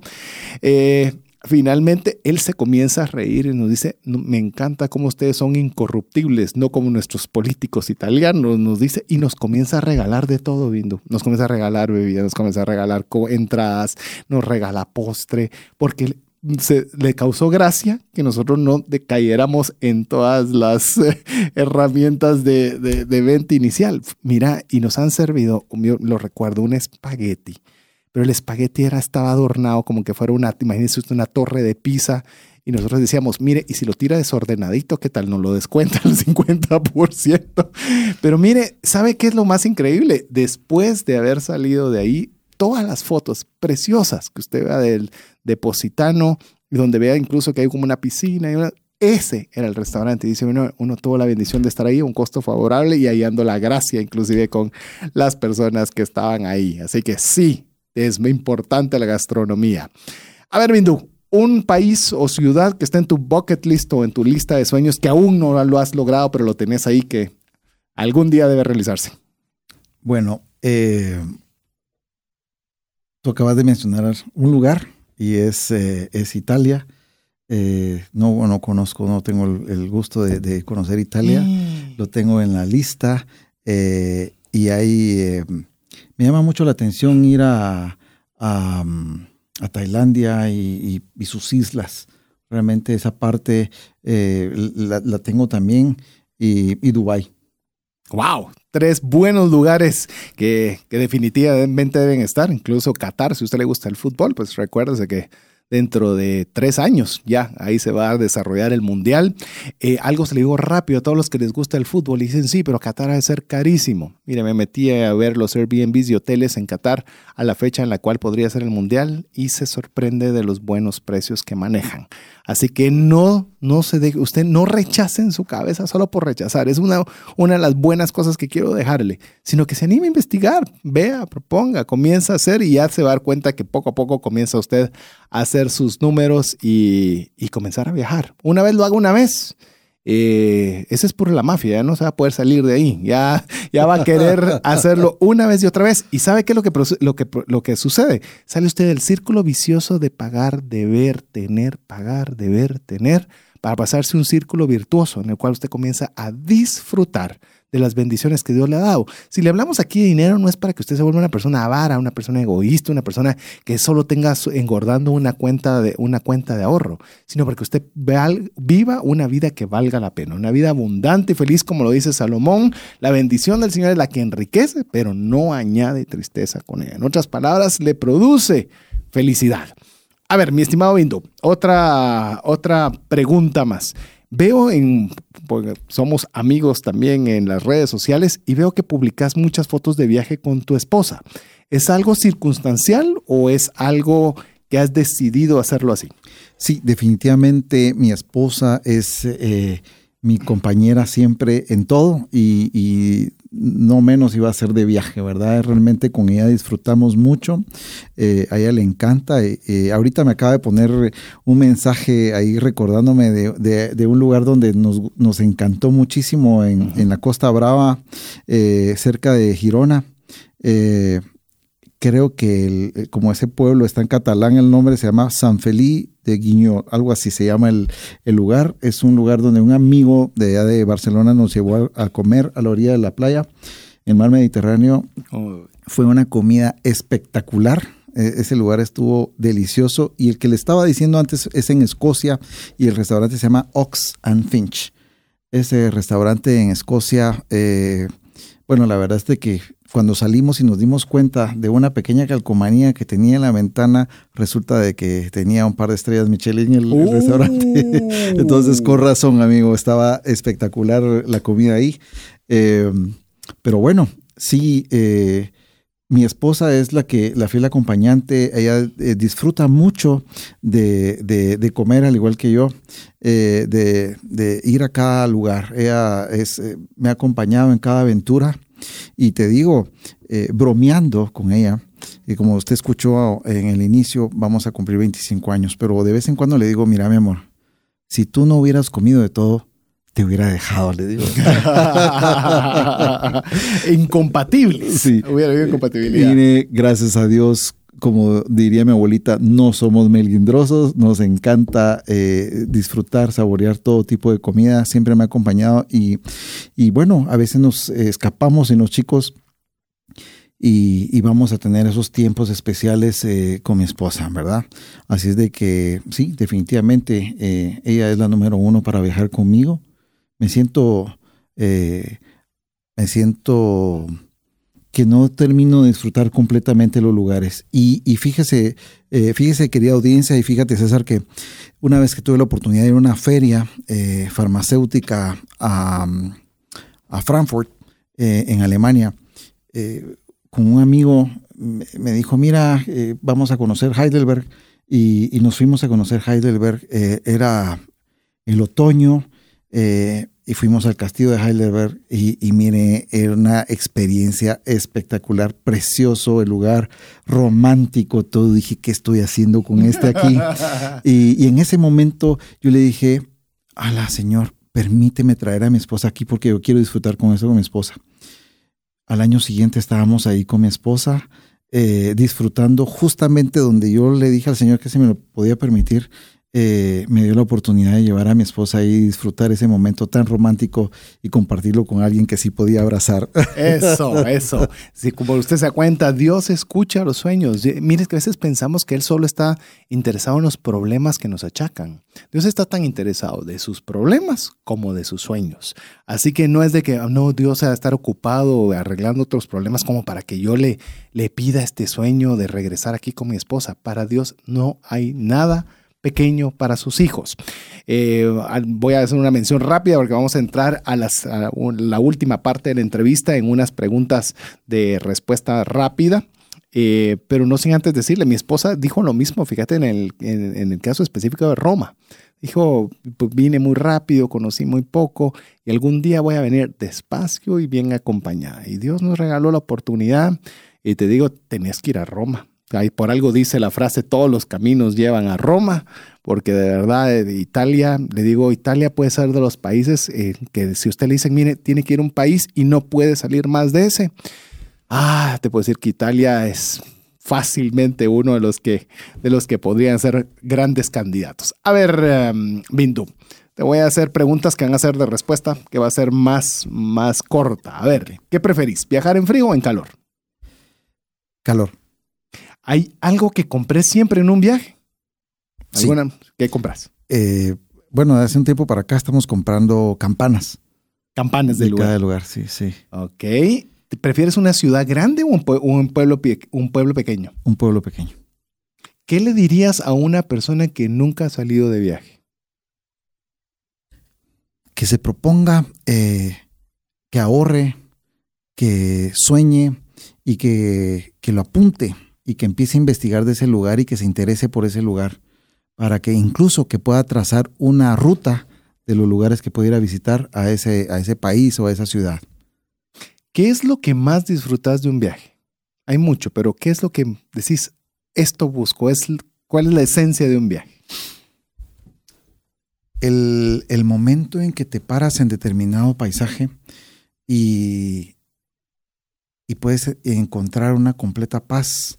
Eh, Finalmente, él se comienza a reír y nos dice, me encanta cómo ustedes son incorruptibles, no como nuestros políticos italianos, nos dice, y nos comienza a regalar de todo, Vindo. Nos comienza a regalar bebidas, nos comienza a regalar entradas, nos regala postre, porque se, le causó gracia que nosotros no decayéramos en todas las herramientas de, de, venta inicial. Mira, y nos han servido, lo recuerdo, un espagueti pero el espagueti era, estaba adornado como que fuera una, imagínense una torre de pizza. Y nosotros decíamos, mire, y si lo tira desordenadito, ¿qué tal? Nos lo descuenta el 50%. Pero mire, ¿sabe qué es lo más increíble? Después de haber salido de ahí, todas las fotos preciosas que usted vea del Depositano, donde vea incluso que hay como una piscina, y ese era el restaurante. Dice uno, uno tuvo la bendición de estar ahí, un costo favorable y hallando la gracia inclusive con las personas que estaban ahí. Así que sí, es muy importante la gastronomía. A ver, Bindu, un país o ciudad que está en tu bucket list o en tu lista de sueños que aún no lo has logrado, pero lo tenés ahí que algún día debe realizarse. Bueno, eh, tú acabas de mencionar un lugar y es, eh, es Italia. Eh, no, no conozco, no tengo el, gusto de, conocer Italia. Mm. Lo tengo en la lista y hay me llama mucho la atención ir a, a, Tailandia y, sus islas. Realmente esa parte eh, la, tengo también y, y Dubái. ¡Wow! Tres buenos lugares que, que, definitivamente deben estar. Incluso Qatar, si a usted le gusta el fútbol, pues recuérdese que dentro de tres años. Ya ahí se va a desarrollar el Mundial. Eh, algo se le digo rápido a todos los que les gusta el fútbol y dicen, sí, pero Qatar ha de ser carísimo. Mire, me metí a ver los Airbnbs y hoteles en Qatar a la fecha en la cual podría ser el Mundial y se sorprende de los buenos precios que manejan. Así que no, no se deje, usted no rechace en su cabeza solo por rechazar. Es una, una de las buenas cosas que quiero dejarle, sino que se anime a investigar, vea, proponga, comienza a hacer y ya se va a dar cuenta que poco a poco comienza usted hacer sus números y, y comenzar a viajar. Una vez lo haga una vez eh, ese es por la mafia, ya no se va a poder salir de ahí, ya, ya va a querer hacerlo una vez y otra vez. ¿Y sabe qué es lo que, lo, que, lo que sucede? Sale usted del círculo vicioso de pagar, deber, tener, pagar, deber, tener, para pasarse un círculo virtuoso en el cual usted comienza a disfrutar de las bendiciones que Dios le ha dado. Si le hablamos aquí de dinero, no es para que usted se vuelva una persona avara, una persona egoísta, una persona que solo tenga engordando una cuenta de, una cuenta de ahorro, sino para que usted viva una vida que valga la pena, una vida abundante y feliz, como lo dice Salomón. La bendición del Señor es la que enriquece, pero no añade tristeza con ella. En otras palabras, le produce felicidad. A ver, mi estimado Bindo, otra, otra pregunta más. Veo en, somos amigos también en las redes sociales y veo que publicas muchas fotos de viaje con tu esposa. ¿Es algo circunstancial o es algo que has decidido hacerlo así? Sí, definitivamente mi esposa es eh, mi compañera siempre en todo y, no menos iba a ser de viaje, ¿verdad? Realmente con ella disfrutamos mucho, eh, a ella le encanta. Eh, ahorita me acaba de poner un mensaje ahí recordándome de, un lugar donde nos, encantó muchísimo en, en, la Costa Brava, eh, cerca de Girona creo que eh, como ese pueblo está en catalán, el nombre se llama San Feliz de Guiño, algo así se llama el, lugar. Es un lugar donde un amigo de allá de Barcelona nos llevó a, comer a la orilla de la playa, en el mar Mediterráneo. Oh. Fue una comida espectacular. E, ese lugar estuvo delicioso y el que le estaba diciendo antes es en Escocia y el restaurante se llama Ox and Finch. Ese restaurante en Escocia, eh, bueno, la verdad es de que cuando salimos y nos dimos cuenta de una pequeña calcomanía que tenía en la ventana, resulta de que tenía un par de estrellas Michelin en el, restaurante. Entonces, con razón, amigo, estaba espectacular la comida ahí. Em, pero bueno, sí, eh, mi esposa es la que, la fiel acompañante, ella eh, disfruta mucho de, comer al igual que yo, eh, de, ir a cada lugar. Ella es, me ha acompañado en cada aventura. Y te digo, eh, bromeando con ella, y como usted escuchó en el inicio, vamos a cumplir 25 años, pero de vez en cuando le digo, mira mi amor, si tú no hubieras comido de todo, te hubiera dejado, le digo. Incompatibles. Sí. Hubiera habido incompatibilidad. Mire, gracias a Dios, como diría mi abuelita, no somos melindrosos, nos encanta eh, disfrutar, saborear todo tipo de comida, siempre me ha acompañado y, bueno, a veces nos escapamos en los chicos y, vamos a tener esos tiempos especiales eh, con mi esposa, ¿verdad? Así es de que sí, definitivamente eh, ella es la número uno para viajar conmigo. Me siento, me siento que no termino de disfrutar completamente los lugares. Y, fíjese, eh, fíjese, querida audiencia, y fíjate, César, que una vez que tuve la oportunidad de ir a una feria eh, farmacéutica a, Frankfurt, eh, en Alemania, con un amigo me, dijo, mira, vamos a conocer Heidelberg, y, y, nos fuimos a conocer Heidelberg. era el otoño, y fuimos al castillo de Heidelberg y, y, mire, era una experiencia espectacular, precioso el lugar, romántico, todo. Dije, ¿qué estoy haciendo con este aquí? y, en ese momento yo le dije, ala, Señor, permíteme traer a mi esposa aquí porque yo quiero disfrutar con eso con mi esposa. Al año siguiente estábamos ahí con mi esposa, eh, disfrutando justamente donde yo le dije al Señor que se me lo podía permitir eh, me dio la oportunidad de llevar a mi esposa y disfrutar ese momento tan romántico y compartirlo con alguien que sí podía abrazar. Eso, eso. Si como usted se da cuenta, Dios escucha los sueños. Mire que a veces pensamos que Él solo está interesado en los problemas que nos achacan. Dios está tan interesado de sus problemas como de sus sueños. Así que no es de que, ah, no, Dios va a estar ocupado arreglando otros problemas como para que yo le, le pida este sueño de regresar aquí con mi esposa. Para Dios no hay nada pequeño para sus hijos. Eh, voy a hacer una mención rápida porque vamos a entrar a, la última parte de la entrevista en unas preguntas de respuesta rápida. Eh, pero no sin antes decirle, mi esposa dijo lo mismo, fíjate en el, caso específico de Roma. Dijo, pues vine muy rápido, conocí muy poco y algún día voy a venir despacio y bien acompañada. Y Dios nos regaló la oportunidad y te digo, tenés que ir a Roma por algo dice la frase, todos los caminos llevan a Roma, porque de verdad de Italia, le digo, Italia puede ser de los países eh, que si usted le dice, mire, tiene que ir a un país y no puede salir más de ese, ah, te puedo decir que Italia es fácilmente uno de los que, de los que podrían ser grandes candidatos. A ver, um, Bindu, Te voy a hacer preguntas que van a ser de respuesta, que va a ser más, más corta. A ver, ¿qué preferís? ¿Viajar en frío o en calor? Calor. ¿Hay algo que compré siempre en un viaje? Sí. ¿Alguna? ¿Qué compras? Eh, bueno, hace un tiempo para acá estamos comprando campanas. Campanas del de lugar. cada lugar, sí, sí. Ok. ¿Te ¿Prefieres una ciudad grande o un, pue- un pueblo, un pueblo pequeño? Un pueblo pequeño. ¿Qué le dirías a una persona que nunca ha salido de viaje? Que se proponga, eh, que ahorre, que sueñe y que, que lo apunte y que empiece a investigar de ese lugar y que se interese por ese lugar para que incluso que pueda trazar una ruta de los lugares que pudiera visitar a ese, a ese país o a esa ciudad. ¿Qué es lo que más disfrutas de un viaje? Hay mucho, pero ¿qué es lo que decís? Esto busco. Es, ¿Cuál es la esencia de un viaje? el, el momento en que te paras en determinado paisaje y, y puedes encontrar una completa paz.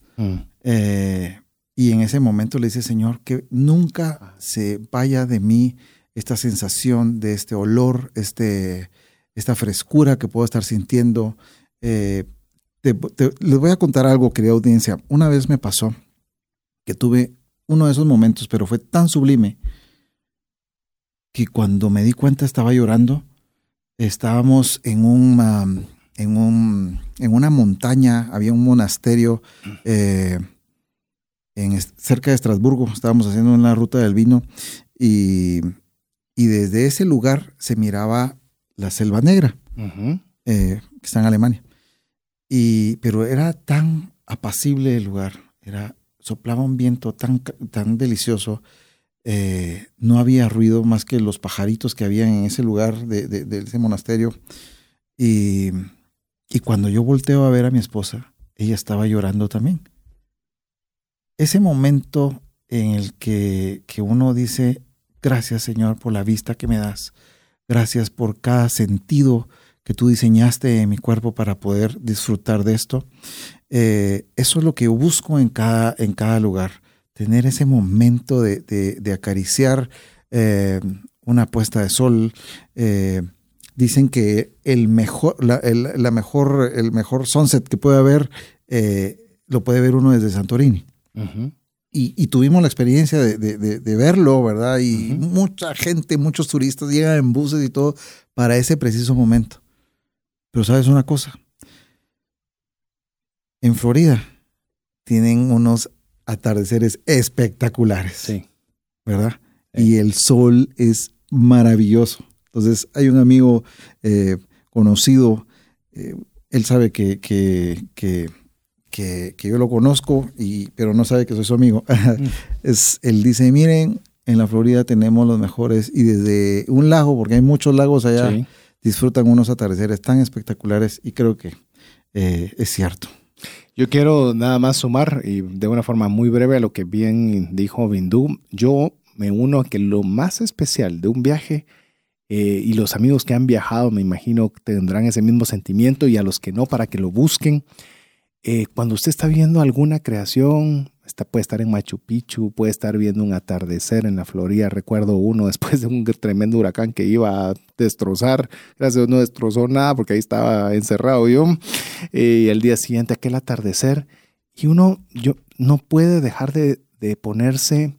Eh, y en ese momento le dice, Señor, que nunca se vaya de mí esta sensación de este olor, este, esta frescura que puedo estar sintiendo. Eh, te- te- les voy a contar algo, querida audiencia. Una vez me pasó que tuve uno de esos momentos, pero fue tan sublime que cuando me di cuenta estaba llorando. Estábamos en un, en un en una montaña, había un monasterio eh, en, cerca de Estrasburgo. Estábamos haciendo una ruta del vino y, y desde ese lugar se miraba la Selva Negra, eh, que está en Alemania. Y, pero era tan apacible el lugar, era, soplaba un viento tan, tan delicioso. eh, no había ruido más que los pajaritos que había en ese lugar de, de- de ese monasterio. Y, y cuando yo volteo a ver a mi esposa, ella estaba llorando también. Ese momento en el que, que uno dice, gracias Señor por la vista que me das, gracias por cada sentido que tú diseñaste en mi cuerpo para poder disfrutar de esto. Eh, eso es lo que busco en cada, en cada lugar, tener ese momento de, de- de acariciar eh, una puesta de sol. eh, dicen que el mejor, la, el, la mejor, el mejor sunset que puede haber eh, lo puede ver uno desde Santorini. Y, y tuvimos la experiencia de, de- de- de verlo, ¿verdad? Y mucha gente, muchos turistas llegan en buses y todo para ese preciso momento. Pero sabes una cosa, en Florida tienen unos atardeceres espectaculares, Sí. ¿verdad? Sí. Y el sol es maravilloso. Entonces hay un amigo eh, conocido, eh, él sabe que, que, que, que- yo lo conozco, y, pero no sabe que soy su amigo. es, él dice, miren, en la Florida tenemos los mejores, y desde un lago, porque hay muchos lagos allá, Sí. disfrutan unos atardeceres tan espectaculares, y creo que eh, es cierto. Yo quiero nada más sumar y de una forma muy breve a lo que bien dijo Bindú. Yo me uno a que lo más especial de un viaje eh, y los amigos que han viajado me imagino tendrán ese mismo sentimiento y a los que no para que lo busquen. Eh, cuando usted está viendo alguna creación, está, puede estar en Machu Picchu, puede estar viendo un atardecer en la Florida. Recuerdo uno después de un tremendo huracán que iba a destrozar. Gracias a Dios no destrozó nada porque ahí estaba encerrado yo. Eh, y el día siguiente aquel atardecer. Y uno yo, no puede dejar de, de ponerse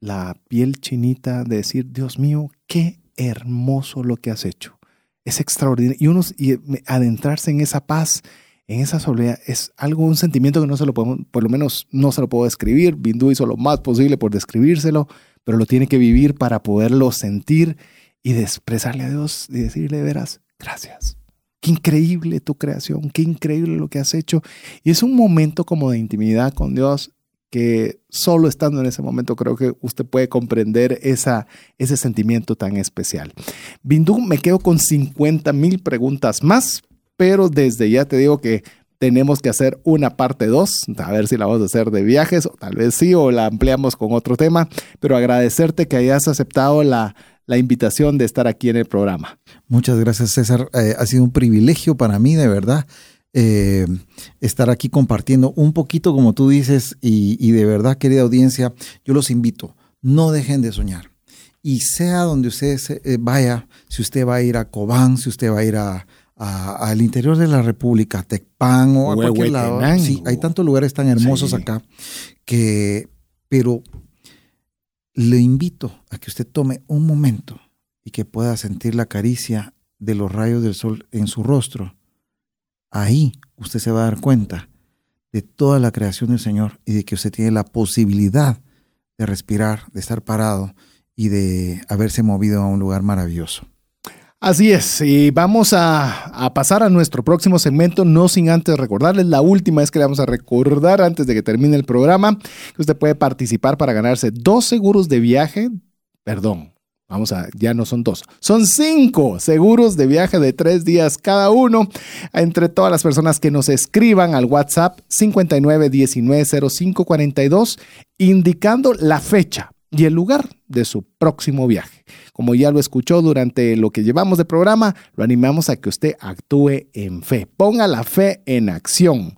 la piel chinita, de decir, Dios mío, qué hermoso lo que has hecho. Es extraordinario. Y uno y adentrarse en esa paz, en esa soledad, es algo, un sentimiento que no se lo podemos, por lo menos no se lo puedo describir. Bindú hizo lo más posible por describírselo, pero lo tiene que vivir para poderlo sentir y de expresarle a Dios y decirle, verás, gracias. Qué increíble tu creación, qué increíble lo que has hecho. Y es un momento como de intimidad con Dios que solo estando en ese momento creo que usted puede comprender esa, ese sentimiento tan especial. Bindú, me quedo con 50 mil preguntas más, pero desde ya te digo que tenemos que hacer una parte 2, a ver si la vamos a hacer de viajes, o tal vez sí, o la ampliamos con otro tema, pero agradecerte que hayas aceptado la, la invitación de estar aquí en el programa. Muchas gracias, César. Eh, ha sido un privilegio para mí, de verdad, eh, estar aquí compartiendo un poquito, como tú dices, y, y de verdad, querida audiencia, yo los invito, no dejen de soñar. y sea donde usted eh, vaya, si usted va a ir a Cobán, si usted va a ir a, al interior de la República, Tecpan o a cualquier lado. Sí, hay tantos lugares tan hermosos acá que, pero le invito a que usted tome un momento y que pueda sentir la caricia de los rayos del sol en su rostro. Ahí usted se va a dar cuenta de toda la creación del Señor y de que usted tiene la posibilidad de respirar, de estar parado y de haberse movido a un lugar maravilloso. Así es, y vamos a, pasar a nuestro próximo segmento, no sin antes recordarles, la última vez que le vamos a recordar antes de que termine el programa, que usted puede participar para ganarse dos seguros de viaje, perdón, vamos a, ya no son dos, son cinco seguros de viaje de tres días cada uno, entre todas las personas que nos escriban al WhatsApp 59190542, indicando la fecha y el lugar de su próximo viaje. Como ya lo escuchó durante lo que llevamos de programa, lo animamos a que usted actúe en fe. Ponga la fe en acción.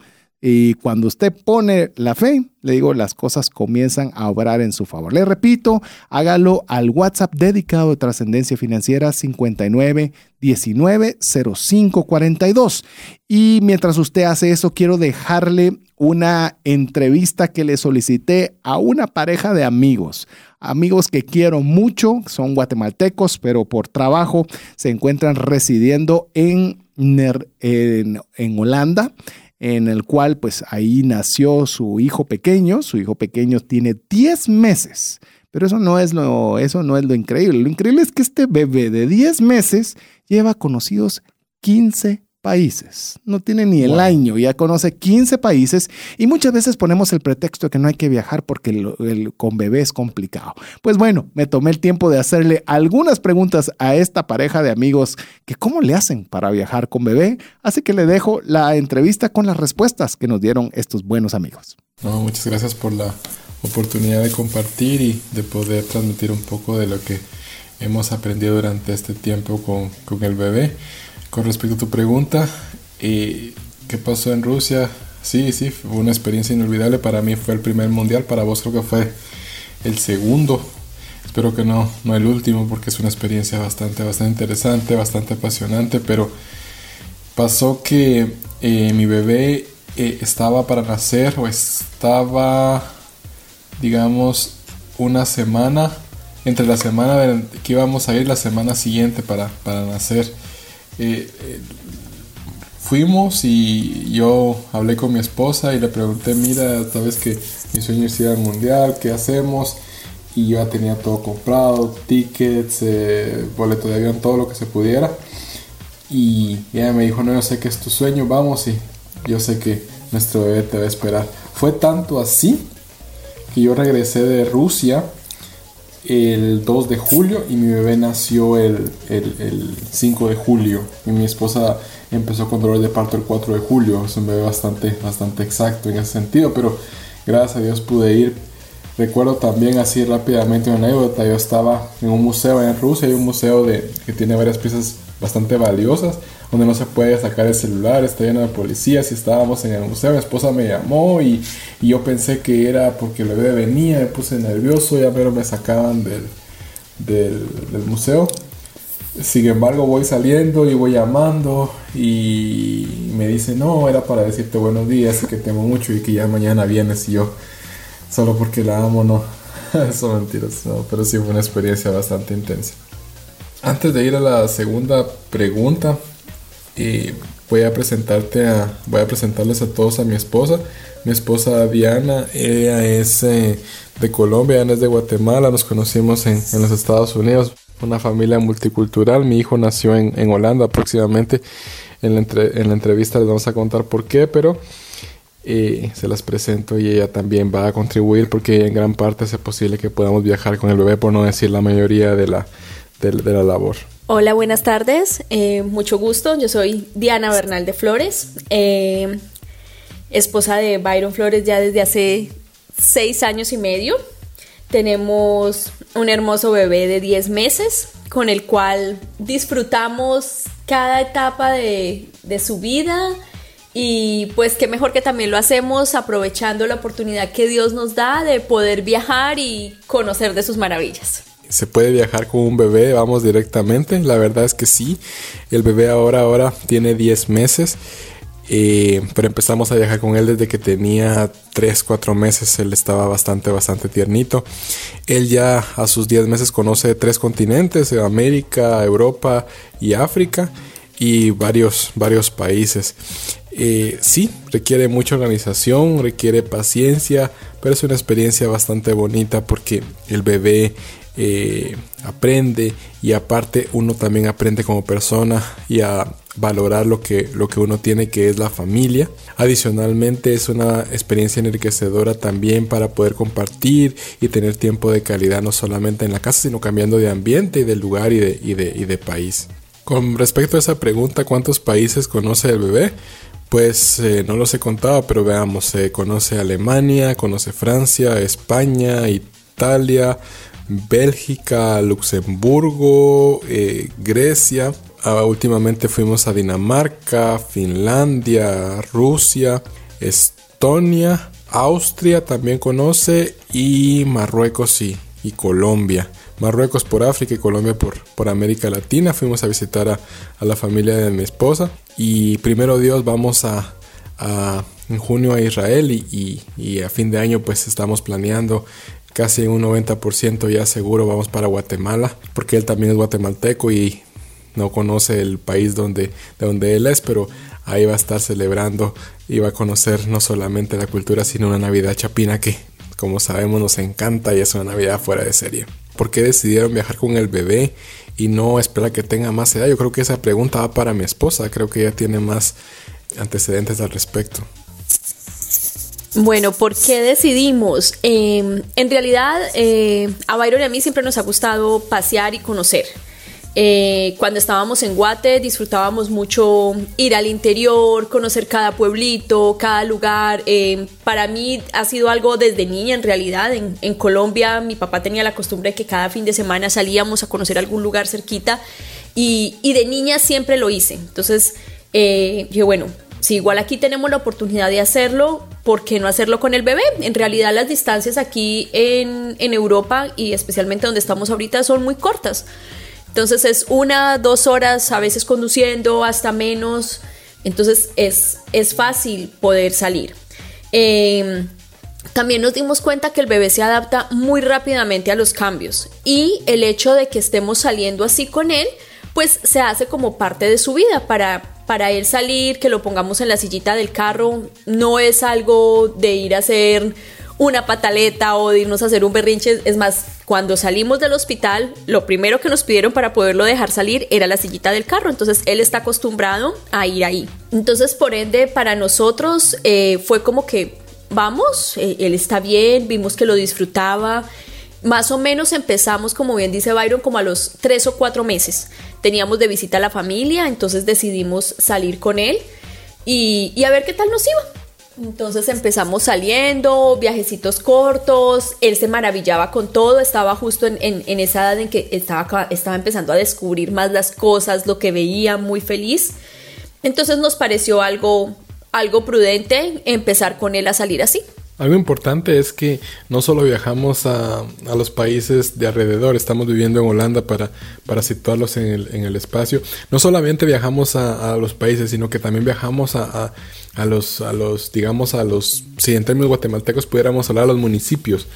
Y cuando usted pone la fe, le digo, las cosas comienzan a obrar en su favor. Le repito, hágalo al WhatsApp dedicado de trascendencia financiera 59 19 05 42. Y mientras usted hace eso, quiero dejarle una entrevista que le solicité a una pareja de amigos. Amigos que quiero mucho, son guatemaltecos, pero por trabajo se encuentran residiendo en, en, en Holanda en el cual pues ahí nació su hijo pequeño, su hijo pequeño tiene 10 meses, pero eso no es lo, eso no es lo increíble, lo increíble es que este bebé de 10 meses lleva conocidos 15 países. No tiene ni el año, ya conoce 15 países y muchas veces ponemos el pretexto de que no hay que viajar porque el, con bebé es complicado. Pues bueno, me tomé el tiempo de hacerle algunas preguntas a esta pareja de amigos que cómo le hacen para viajar con bebé, así que le dejo la entrevista con las respuestas que nos dieron estos buenos amigos. muchas gracias por la oportunidad de compartir y de poder transmitir un poco de lo que hemos aprendido durante este tiempo con, con el bebé. Con respecto a tu pregunta, ¿qué pasó en Rusia? Sí, sí, fue una experiencia inolvidable. Para mí fue el primer mundial, para vos creo que fue el segundo. Espero que no, no el último, porque es una experiencia bastante, bastante interesante, bastante apasionante. Pero pasó que eh, mi bebé eh, estaba para nacer o estaba, digamos, una semana, entre la semana que íbamos a ir la semana siguiente para, para nacer. Eh, eh, fuimos y yo hablé con mi esposa y le pregunté, mira, sabes que mi sueño es ir al mundial, ¿qué hacemos? Y yo ya tenía todo comprado, tickets, eh, boleto de avión, todo lo que se pudiera. Y ella me dijo, no, yo sé que es tu sueño, vamos y yo sé que nuestro bebé te va a esperar. Fue tanto así que yo regresé de Rusia el 2 de julio y mi bebé nació el, el, 5 de julio y mi esposa empezó con dolor de parto el 4 de julio. Es un bebé bastante, bastante exacto en ese sentido, pero gracias a Dios pude ir. Recuerdo también así rápidamente una anécdota, yo estaba en un museo en Rusia, hay un museo de, que tiene varias piezas bastante valiosas donde no se puede sacar el celular, está lleno de policías y estábamos en el museo, mi esposa me llamó y, yo pensé que era porque el bebé venía, me puse nervioso, ya pero me sacaban del, museo. Sin embargo, voy saliendo y voy llamando y me dice, no, era para decirte buenos días, que te amo mucho y que ya mañana vienes y yo, solo porque la amo, no, son mentiras, no, pero sí fue una experiencia bastante intensa. Antes de ir a la segunda pregunta, y voy a presentarte voy a presentarles a todos a mi esposa. Mi esposa Diana, ella es eh, de Colombia, es de Guatemala, nos conocimos en, en, los Estados Unidos, una familia multicultural. Mi hijo nació en, en Holanda próximamente. En la, en la, entrevista les vamos a contar por qué, pero eh, se las presento y ella también va a contribuir porque en gran parte es posible que podamos viajar con el bebé, por no decir la mayoría de la, de, la labor. Hola, buenas tardes. Eh, mucho gusto. Yo soy Diana Bernal de Flores, eh, esposa de Byron Flores ya desde hace seis años y medio. Tenemos un hermoso bebé de 10 meses con el cual disfrutamos cada etapa de, de su vida y pues qué mejor que también lo hacemos aprovechando la oportunidad que Dios nos da de poder viajar y conocer de sus maravillas. Se puede viajar con un bebé, vamos directamente. La verdad es que sí. El bebé ahora, ahora tiene 10 meses. Eh, pero empezamos a viajar con él desde que tenía 3, 4 meses. Él estaba bastante, bastante tiernito. Él ya a sus 10 meses conoce tres continentes, América, Europa y África y varios, varios países. Eh, sí, requiere mucha organización, requiere paciencia, pero es una experiencia bastante bonita porque el bebé eh, aprende y aparte uno también aprende como persona y a valorar lo que, lo que uno tiene que es la familia. Adicionalmente es una experiencia enriquecedora también para poder compartir y tener tiempo de calidad no solamente en la casa sino cambiando de ambiente y de lugar y de, y de, y de país. Con respecto a esa pregunta, ¿cuántos países conoce el bebé? Pues eh, no los he contado, pero veamos, se conoce Alemania, conoce Francia, España, Italia, Bélgica, Luxemburgo, eh, Grecia. Ah, últimamente fuimos a Dinamarca, Finlandia, Rusia, Estonia, Austria también conoce y Marruecos y, y Colombia. Marruecos por África y Colombia por, por América Latina. Fuimos a visitar a, la familia de mi esposa y primero Dios vamos a, en junio a Israel y, y, a fin de año pues estamos planeando casi un 90% ya seguro vamos para Guatemala, porque él también es guatemalteco y no conoce el país donde, de él es, pero ahí va a estar celebrando y va a conocer no solamente la cultura, sino una Navidad chapina que, como sabemos, nos encanta y es una Navidad fuera de serie. ¿Por qué decidieron viajar con el bebé y no esperar que tenga más edad? Yo creo que esa pregunta va para mi esposa, creo que ella tiene más antecedentes al respecto. Bueno, ¿por qué decidimos? Em, en realidad, eh, a Byron y a mí siempre nos ha gustado pasear y conocer. Eh, cuando estábamos en Guate disfrutábamos mucho ir al interior, conocer cada pueblito, cada lugar. Em, para mí ha sido algo desde niña en realidad. En, Colombia mi papá tenía la costumbre de que cada fin de semana salíamos a conocer algún lugar cerquita y, de niña siempre lo hice. Entonces eh, dije, bueno, si igual aquí tenemos la oportunidad de hacerlo, ¿por qué no hacerlo con el bebé? En realidad las distancias aquí en, Europa y especialmente donde estamos ahorita son muy cortas. Entonces es una, dos horas, a veces conduciendo, hasta menos. Entonces es, es fácil poder salir. Em, también nos dimos cuenta que el bebé se adapta muy rápidamente a los cambios y el hecho de que estemos saliendo así con él, pues se hace como parte de su vida para para él salir, que lo pongamos en la sillita del carro, no es algo de ir a hacer una pataleta o de irnos a hacer un berrinche. Es más, cuando salimos del hospital, lo primero que nos pidieron para poderlo dejar salir era la sillita del carro. Entonces él está acostumbrado a ir ahí. Entonces, por ende, para nosotros eh, fue como que vamos, eh, él está bien, vimos que lo disfrutaba. Más o menos empezamos, como bien dice Byron, como a los tres o cuatro meses teníamos de visita a la familia, entonces decidimos salir con él y, a ver qué tal nos iba. Entonces empezamos saliendo, viajecitos cortos, él se maravillaba con todo, estaba justo en, esa edad en que estaba, estaba empezando a descubrir más las cosas, lo que veía, muy feliz. Entonces nos pareció algo, algo prudente empezar con él a salir así. Algo importante es que no solo viajamos a, a, los países de alrededor, estamos viviendo en Holanda para, para situarlos en el, en el espacio. No solamente viajamos a, a los países, sino que también viajamos a, a los, a los, digamos, a los, si en términos guatemaltecos pudiéramos hablar a los municipios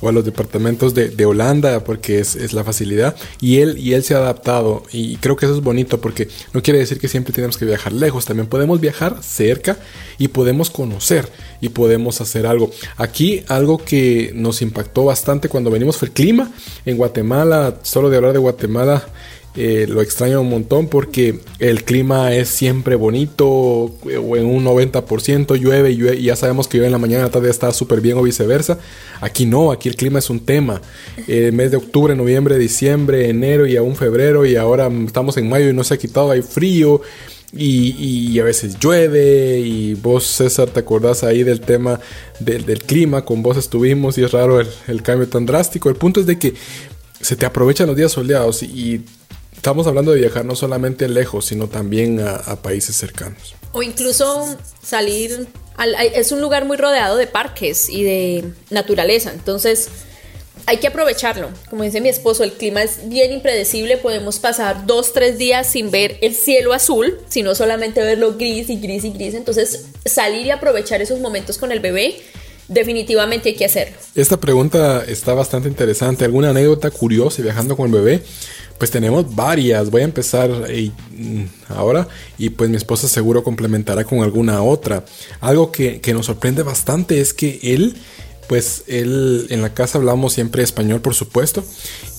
o a los departamentos de, de Holanda, porque es, es, la facilidad, y él, y él se ha adaptado, y creo que eso es bonito, porque no quiere decir que siempre tenemos que viajar lejos, también podemos viajar cerca y podemos conocer y podemos hacer algo. Aquí algo que nos impactó bastante cuando venimos fue el clima, en Guatemala, solo de hablar de Guatemala, eh, lo extraño un montón porque el clima es siempre bonito, o en un 90% llueve, y ya sabemos que llueve en la mañana, la tarde está súper bien o viceversa. Aquí no, aquí el clima es un tema. El mes de octubre, noviembre, diciembre, enero y aún febrero, y ahora estamos en mayo y no se ha quitado, hay frío. Y, a veces llueve y vos César te acordás ahí del tema del, clima, con vos estuvimos y es raro el, cambio tan drástico. El punto es de que se te aprovechan los días soleados y Estamos hablando de viajar no solamente lejos, sino también a, países cercanos. O incluso salir, es un lugar muy rodeado de parques y de naturaleza, entonces hay que aprovecharlo. Como dice mi esposo, el clima es bien impredecible. Podemos pasar dos, tres días sin ver el cielo azul, sino solamente verlo gris y gris y gris. Entonces, salir y aprovechar esos momentos con el bebé, definitivamente hay que hacerlo. Esta pregunta está bastante interesante. ¿Alguna anécdota curiosa viajando con el bebé? Pues tenemos varias. Voy a empezar eh, ahora y pues mi esposa seguro complementará con alguna otra. Algo que, que nos sorprende bastante es que él pues él en la casa hablamos siempre español, por supuesto.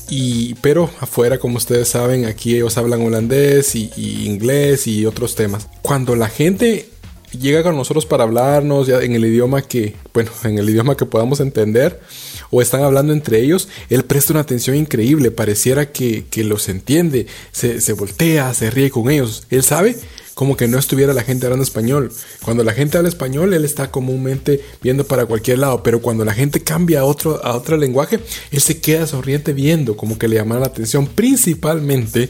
Y, pero afuera, como ustedes saben, aquí ellos hablan holandés y, inglés y otros temas. Cuando la gente llega con nosotros para hablarnos ya en el idioma que, bueno, en el idioma que podamos entender, o están hablando entre ellos, él presta una atención increíble, pareciera que, los entiende, se, se voltea, se ríe con ellos. Él sabe como que no estuviera la gente hablando español. Cuando la gente habla español, él está comúnmente viendo para cualquier lado, pero cuando la gente cambia a otro, a otro lenguaje, él se queda sonriente viendo, como que le llama la atención, principalmente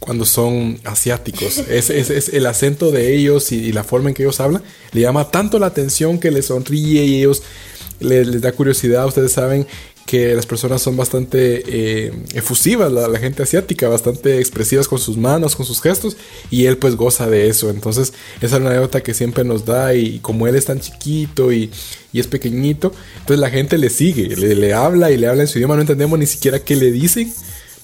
cuando son asiáticos. Es, es, el acento de ellos y, la forma en que ellos hablan le llama tanto la atención que le sonríe y ellos les da curiosidad. Ustedes saben que las personas son bastante eh, efusivas, la, gente asiática, bastante expresivas con sus manos, con sus gestos, y él pues goza de eso. Entonces, esa es una anécdota que siempre nos da, y como él es tan chiquito y, es pequeñito, entonces la gente le sigue, le, habla y le habla en su idioma, no entendemos ni siquiera qué le dicen,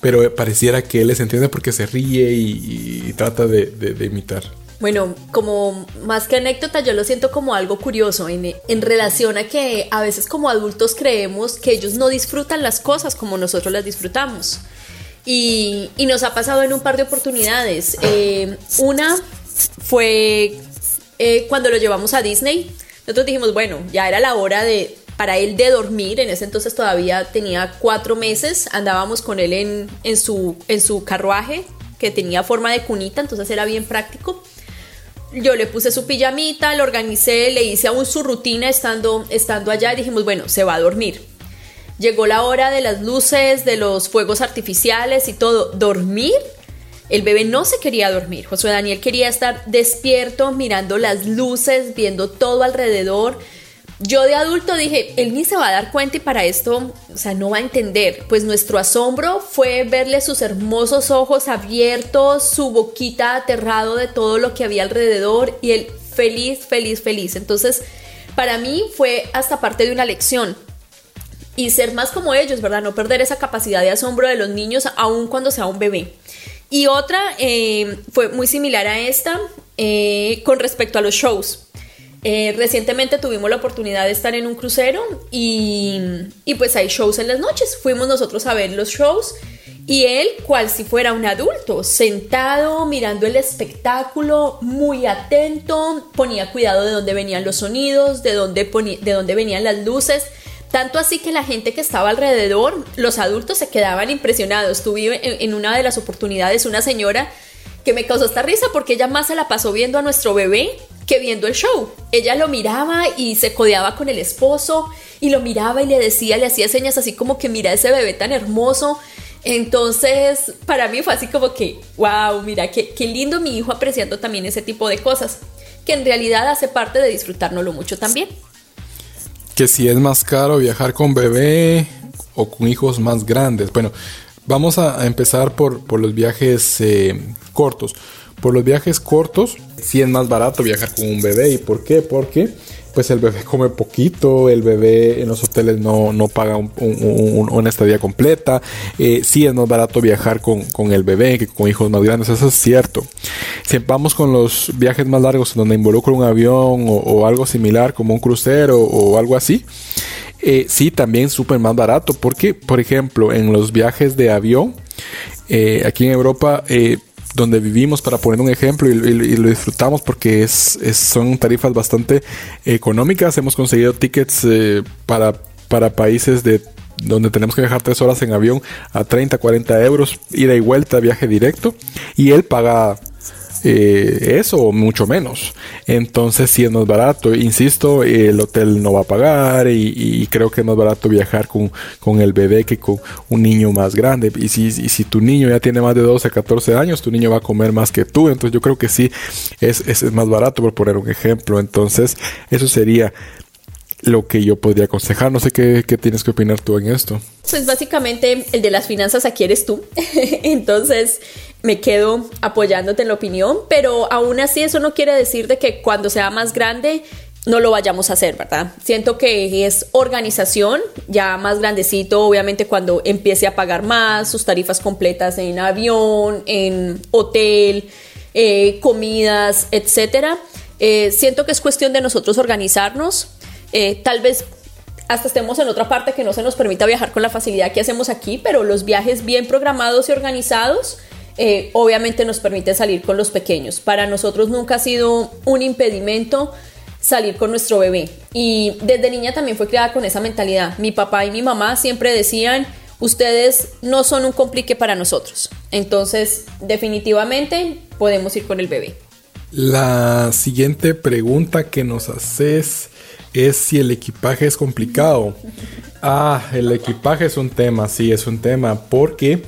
pero pareciera que él les entiende porque se ríe y, trata de imitar. Bueno, como más que anécdota, yo lo siento como algo curioso en, relación a que a veces como adultos creemos que ellos no disfrutan las cosas como nosotros las disfrutamos. Y, nos ha pasado en un par de oportunidades. Eh, una fue eh, cuando lo llevamos a Disney. Nosotros dijimos, bueno, ya era la hora de para él de dormir. En ese entonces todavía tenía cuatro meses. Andábamos con él en, en, su, en su carruaje que tenía forma de cunita, entonces era bien práctico yo le puse su pijamita, lo organicé, le hice aún su rutina estando, estando allá y dijimos, bueno, se va a dormir. Llegó la hora de las luces, de los fuegos artificiales y todo. ¿Dormir? El bebé no se quería dormir. Josué Daniel quería estar despierto, mirando las luces, viendo todo alrededor. Yo de adulto dije, él ni se va a dar cuenta y para esto, o sea, no va a entender. Pues nuestro asombro fue verle sus hermosos ojos abiertos, su boquita aterrado de todo lo que había alrededor y él feliz, feliz, feliz. Entonces, para mí fue hasta parte de una lección. Y ser más como ellos, ¿verdad? No perder esa capacidad de asombro de los niños aun cuando sea un bebé. Y otra eh, fue muy similar a esta eh, con respecto a los shows. Eh, recientemente tuvimos la oportunidad de estar en un crucero y, y, pues hay shows en las noches. Fuimos nosotros a ver los shows y él, cual si fuera un adulto, sentado, mirando el espectáculo, muy atento, ponía cuidado de dónde venían los sonidos, de dónde, de dónde venían las luces. Tanto así que la gente que estaba alrededor, los adultos se quedaban impresionados. Tuve en una de las oportunidades una señora que me causó esta risa porque ella más se la pasó viendo a nuestro bebé que viendo el show. Ella lo miraba y se codeaba con el esposo y lo miraba y le decía, le hacía señas así como que mira ese bebé tan hermoso. Entonces, para mí fue así como que, wow, mira, qué, qué lindo mi hijo apreciando también ese tipo de cosas, que en realidad hace parte de disfrutárnoslo mucho también. Que si es más caro viajar con bebé o con hijos más grandes. Bueno, vamos a empezar por, por los viajes eh, cortos. Por los viajes cortos, sí es más barato viajar con un bebé. ¿Y por qué? Porque pues el bebé come poquito, el bebé en los hoteles no, no paga una estadía completa. Eh, sí es más barato viajar con, el bebé que con hijos más grandes, eso es cierto. Si vamos con los viajes más largos donde involucra un avión o, algo similar como un crucero o algo así, eh, sí también súper más barato porque, por ejemplo, en los viajes de avión, eh, aquí en Europa, donde vivimos, para poner un ejemplo, y, lo disfrutamos porque es, son tarifas bastante económicas. Hemos conseguido tickets eh, para, para países de donde tenemos que viajar tres horas en avión a 30, 40 euros, ida y vuelta, viaje directo, y él paga eh, eso o mucho menos. Entonces, si es más barato, insisto, el hotel no va a pagar y, creo que es más barato viajar con, con, el bebé que con un niño más grande. Y si, tu niño ya tiene más de 12, 14 años, tu niño va a comer más que tú. Entonces, yo creo que sí es, es más barato, por poner un ejemplo. Entonces, eso sería lo que yo podría aconsejar. No sé qué, qué, tienes que opinar tú en esto. Pues básicamente el de las finanzas aquí eres tú. Entonces me quedo apoyándote en la opinión, pero aún así eso no quiere decir de que cuando sea más grande no lo vayamos a hacer, ¿verdad? Siento que es organización, ya más grandecito, obviamente cuando empiece a pagar más, sus tarifas completas en avión, en hotel, eh, comidas, etcétera. Eh, siento que es cuestión de nosotros organizarnos, eh, tal vez hasta estemos en otra parte que no se nos permita viajar con la facilidad que hacemos aquí, pero los viajes bien programados y organizados eh, obviamente nos permiten salir con los pequeños. Para nosotros nunca ha sido un impedimento salir con nuestro bebé. Y desde niña también fue criada con esa mentalidad. Mi papá y mi mamá siempre decían, ustedes no son un complique para nosotros. Entonces, definitivamente podemos ir con el bebé. La siguiente pregunta que nos haces es si el equipaje es complicado. Ah, el equipaje es un tema, sí, es un tema, porque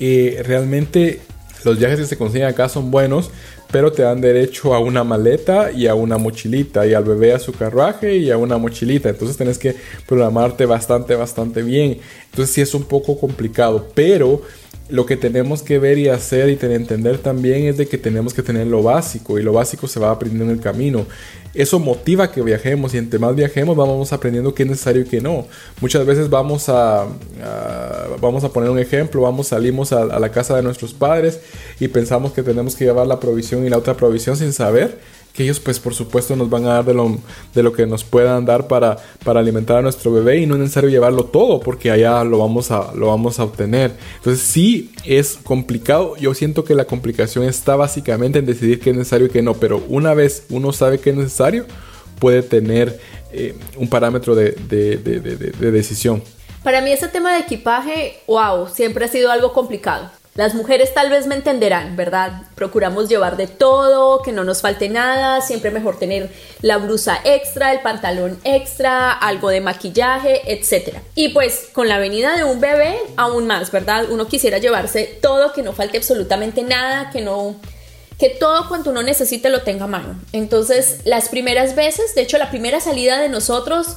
eh, realmente los viajes que se consiguen acá son buenos, pero te dan derecho a una maleta y a una mochilita, y al bebé a su carruaje y a una mochilita. Entonces tienes que programarte bastante, bastante bien. Entonces sí es un poco complicado, pero lo que tenemos que ver y hacer y entender también es de que tenemos que tener lo básico y lo básico se va aprendiendo en el camino. Eso motiva que viajemos y entre más viajemos vamos aprendiendo qué es necesario y qué no. Muchas veces vamos a, vamos a poner un ejemplo, vamos salimos a, a la casa de nuestros padres y pensamos que tenemos que llevar la provisión y la otra provisión sin saber que ellos pues por supuesto nos van a dar de lo, de lo que nos puedan dar para, para alimentar a nuestro bebé y no es necesario llevarlo todo porque allá lo vamos a, lo vamos a obtener. Entonces sí es complicado, yo siento que la complicación está básicamente en decidir qué es necesario y qué no, pero una vez uno sabe qué es necesario, puede tener eh, un parámetro de, de, de, de decisión. Para mí ese tema de equipaje, wow, siempre ha sido algo complicado. Las mujeres tal vez me entenderán, ¿verdad? Procuramos llevar de todo, que no nos falte nada, siempre mejor tener la blusa extra, el pantalón extra, algo de maquillaje, etc. Y pues con la venida de un bebé, aún más, ¿verdad? Uno quisiera llevarse todo, que no falte absolutamente nada, que no que todo cuanto uno necesite lo tenga a mano. Entonces, las primeras veces, de hecho, la primera salida de nosotros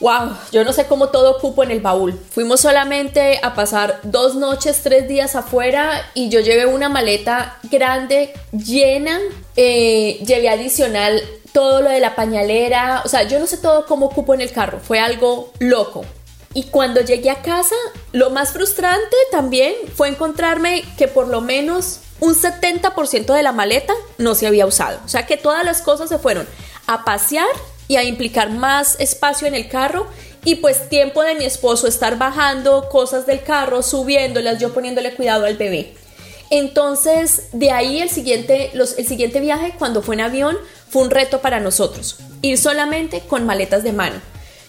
Wow, yo no sé cómo todo cupo en el baúl. Fuimos solamente a pasar dos noches, tres días afuera y yo llevé una maleta grande, llena. Eh, llevé adicional todo lo de la pañalera. O sea, yo no sé todo cómo cupo en el carro. Fue algo loco. Y cuando llegué a casa, lo más frustrante también fue encontrarme que por lo menos un 70% de la maleta no se había usado. O sea que todas las cosas se fueron a pasear y a implicar más espacio en el carro y pues tiempo de mi esposo estar bajando cosas del carro, subiéndolas, yo poniéndole cuidado al bebé. Entonces, de ahí el siguiente, el siguiente viaje, cuando fue en avión, fue un reto para nosotros. Ir solamente con maletas de mano.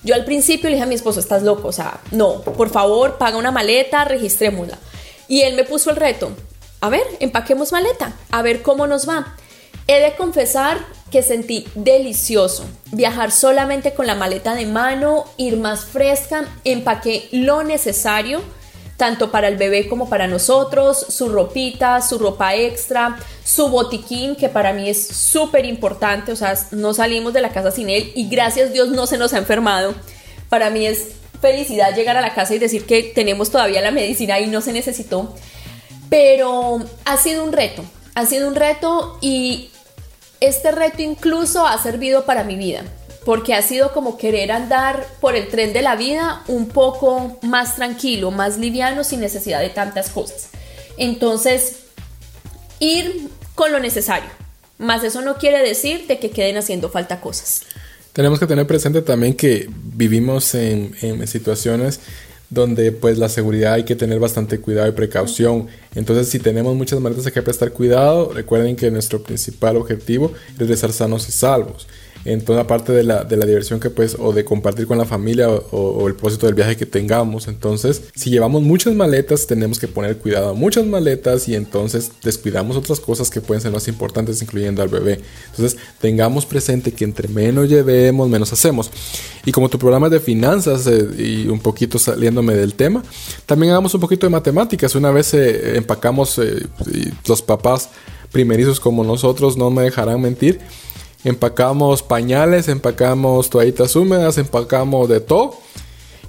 Yo al principio le dije a mi esposo, estás loco, o sea, no, por favor, paga una maleta, registrémosla. Y él me puso el reto, a ver, empaquemos maleta, a ver cómo nos va. He de confesar que sentí delicioso. Viajar solamente con la maleta de mano, ir más fresca, empaqué lo necesario, tanto para el bebé como para nosotros, su ropita, su ropa extra, su botiquín, que para mí es súper importante, o sea, no salimos de la casa sin él y gracias Dios no se nos ha enfermado. Para mí es felicidad llegar a la casa y decir que tenemos todavía la medicina y no se necesitó. Pero ha sido un reto, ha sido un reto y este reto incluso ha servido para mi vida, porque ha sido como querer andar por el tren de la vida un poco más tranquilo, más liviano, sin necesidad de tantas cosas. Entonces, ir con lo necesario, más eso no quiere decir de que queden haciendo falta cosas. Tenemos que tener presente también que vivimos en, en situaciones donde pues la seguridad hay que tener bastante cuidado y precaución. Entonces si tenemos muchas maletas hay que prestar cuidado. Recuerden que nuestro principal objetivo es estar sanos y salvos en toda parte de la, de la diversión que pues o de compartir con la familia o, el propósito del viaje que tengamos. Entonces, si llevamos muchas maletas, tenemos que poner cuidado a muchas maletas y entonces descuidamos otras cosas que pueden ser más importantes, incluyendo al bebé. Entonces, tengamos presente que entre menos llevemos, menos hacemos. Y como tu programa es de finanzas eh, y un poquito saliéndome del tema, también hagamos un poquito de matemáticas. Una vez eh, empacamos, eh, los papás primerizos como nosotros no me dejarán mentir empacamos pañales, empacamos toallitas húmedas, empacamos de todo.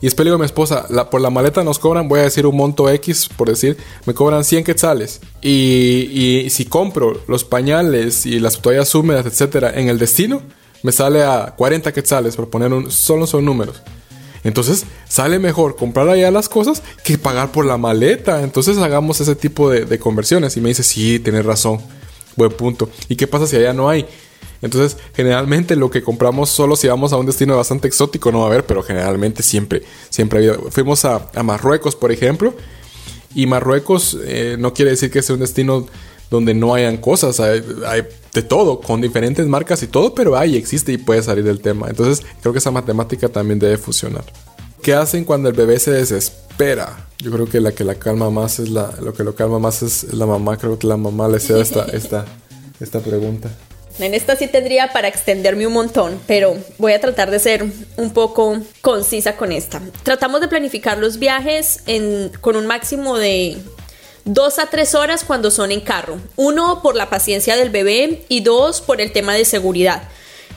Y después le digo a mi esposa, por la maleta nos cobran, voy a decir un monto X, por decir, me cobran 100 quetzales. Y, y si compro los pañales y las toallas húmedas, etcétera, en el destino, me sale a 40 quetzales, por poner un, solo son números. Entonces sale mejor comprar allá las cosas que pagar por la maleta. Entonces hagamos ese tipo de, de conversiones. Y me dice, sí, tienes razón. Buen punto. ¿Y qué pasa si allá no hay? Entonces, generalmente lo que compramos solo si vamos a un destino bastante exótico no va a haber, pero generalmente siempre, siempre ha habido. Fuimos a, Marruecos, por ejemplo, y Marruecos eh, no quiere decir que sea un destino donde no hayan cosas, hay, de todo, con diferentes marcas y todo, pero hay, existe y puede salir del tema. Entonces, creo que esa matemática también debe funcionar. ¿Qué hacen cuando el bebé se desespera? Yo creo que la que la calma más es la, lo que lo calma más es la mamá. Creo que la mamá le sea esta, esta, esta pregunta. En esta sí tendría para extenderme un montón, pero voy a tratar de ser un poco concisa con esta. Tratamos de planificar los viajes con un máximo de dos a tres horas cuando son en carro. Uno por la paciencia del bebé y dos por el tema de seguridad.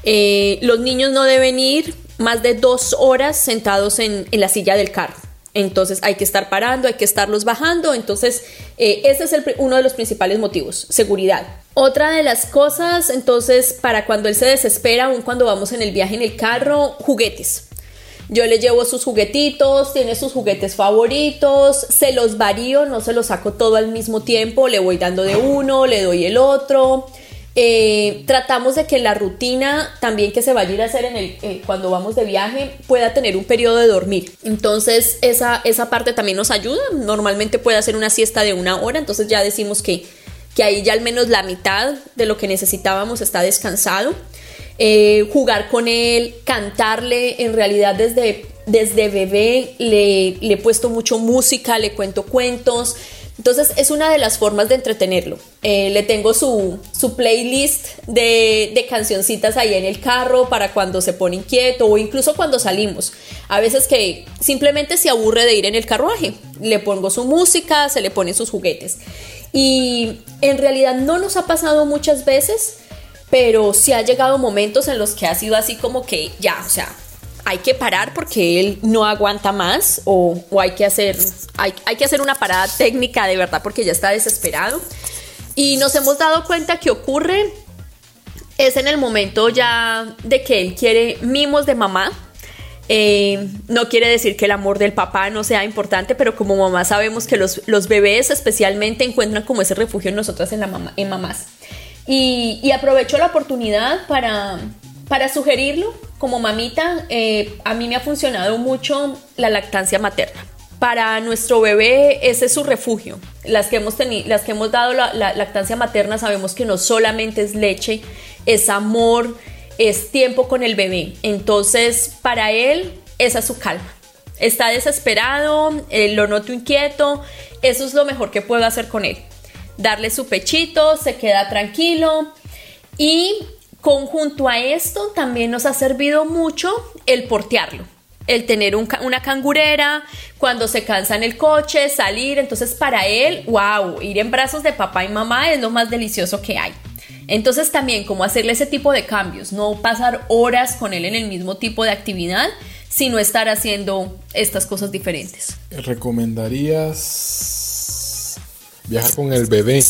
Eh, los niños no deben ir más de dos horas sentados en la silla del carro. Entonces hay que estar parando, hay que estarlos bajando. Entonces eh, ese es uno de los principales motivos, seguridad. Otra de las cosas, entonces, para cuando él se desespera, aún cuando vamos en el viaje en el carro, juguetes. Yo le llevo sus juguetitos, tiene sus juguetes favoritos, se los varío, no se los saco todo al mismo tiempo, le voy dando de uno, le doy el otro. Eh, tratamos de que la rutina también que se vaya a ir a hacer en el, eh, cuando vamos de viaje pueda tener un periodo de dormir. Entonces esa, esa parte también nos ayuda. Normalmente puede hacer una siesta de una hora, entonces ya decimos que, que ahí ya al menos la mitad de lo que necesitábamos está descansado. Eh, jugar con él, cantarle, en realidad desde, desde bebé le, le he puesto mucho música, le cuento cuentos. Entonces es una de las formas de entretenerlo. Eh, le tengo su, playlist de, de, cancioncitas ahí en el carro para cuando se pone inquieto o incluso cuando salimos. A veces que simplemente se aburre de ir en el carruaje. Le pongo su música, se le ponen sus juguetes. Y en realidad no nos ha pasado muchas veces, pero sí ha llegado momentos en los que ha sido así como que ya, o sea, hay que parar porque él no aguanta más o, hay, que hacer, hay, que hacer una parada técnica de verdad porque ya está desesperado. Y nos hemos dado cuenta que ocurre es en el momento ya de que él quiere mimos de mamá. Eh, no quiere decir que el amor del papá no sea importante, pero como mamá sabemos que los, bebés especialmente encuentran como ese refugio en nosotras en, la mamá, en mamás. Y, y aprovecho la oportunidad para, para sugerirlo, como mamita, eh, a mí me ha funcionado mucho la lactancia materna. Para nuestro bebé ese es su refugio. Las que hemos, las que hemos dado la, lactancia materna sabemos que no solamente es leche, es amor, es tiempo con el bebé. Entonces, para él, esa es su calma. Está desesperado, eh, lo noto inquieto, eso es lo mejor que puedo hacer con él. Darle su pechito, se queda tranquilo y Conjunto a esto también nos ha servido mucho el portearlo, el tener una cangurera, cuando se cansa en el coche, salir, entonces para él, wow, ir en brazos de papá y mamá es lo más delicioso que hay. Entonces también como hacerle ese tipo de cambios, no pasar horas con él en el mismo tipo de actividad, sino estar haciendo estas cosas diferentes. ¿Recomendarías viajar con el bebé?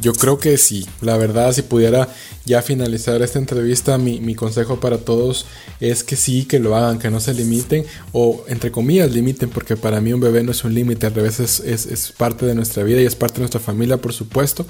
Yo creo que sí, la verdad, si pudiera ya finalizar esta entrevista, mi, consejo para todos es que sí, que lo hagan, que no se limiten o entre comillas limiten, porque para mí un bebé no es un límite, al revés es, es, parte de nuestra vida y es parte de nuestra familia, por supuesto.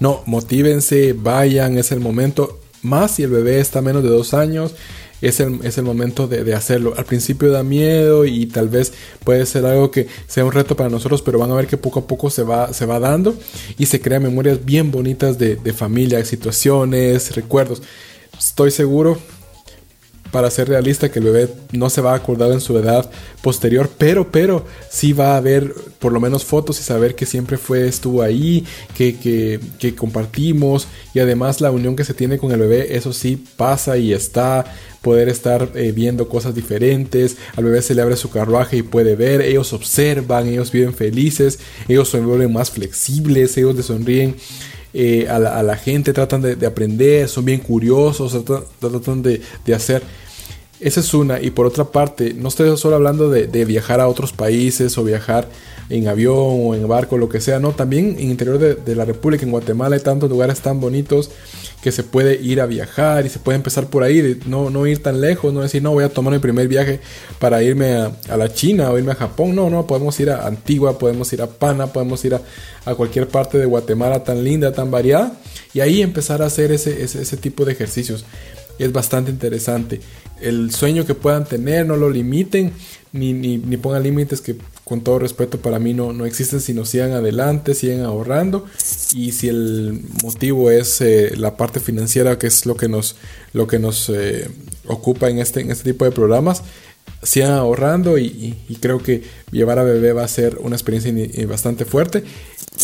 No, motívense, vayan, es el momento, más si el bebé está menos de dos años es el, es el momento de, hacerlo. Al principio da miedo y tal vez puede ser algo que sea un reto para nosotros, pero van a ver que poco a poco se va, se va dando y se crean memorias bien bonitas de, de familia, situaciones, recuerdos. Estoy seguro para ser realista que el bebé no se va a acordar en su edad posterior, pero, pero sí va a ver por lo menos fotos y saber que siempre fue, estuvo ahí, que, que, que compartimos y además la unión que se tiene con el bebé, eso sí pasa y está, poder estar eh, viendo cosas diferentes, al bebé se le abre su carruaje y puede ver, ellos observan, ellos viven felices, ellos se vuelven más flexibles, ellos le sonríen eh, a, la, gente, tratan de, aprender, son bien curiosos, tratan, de, hacer. Esa es una. Y por otra parte, no estoy solo hablando de, viajar a otros países o viajar en avión o en barco, lo que sea, no, también en interior de, la República, en Guatemala hay tantos lugares tan bonitos que se puede ir a viajar y se puede empezar por ahí, no, no ir tan lejos, no decir, no, voy a tomar mi primer viaje para irme a, la China o irme a Japón, no, no, podemos ir a Antigua, podemos ir a Pana, podemos ir a, cualquier parte de Guatemala tan linda, tan variada, y ahí empezar a hacer ese, ese, ese tipo de ejercicios. Es bastante interesante. El sueño que puedan tener, no lo limiten, ni, ni, ni pongan límites que con todo respeto para mí no, no existen, sino sigan adelante, sigan ahorrando. Y si el motivo es eh, la parte financiera, que es lo que nos, lo que nos eh, ocupa en este, en este tipo de programas, sigan ahorrando y, creo que llevar a bebé va a ser una experiencia bastante fuerte,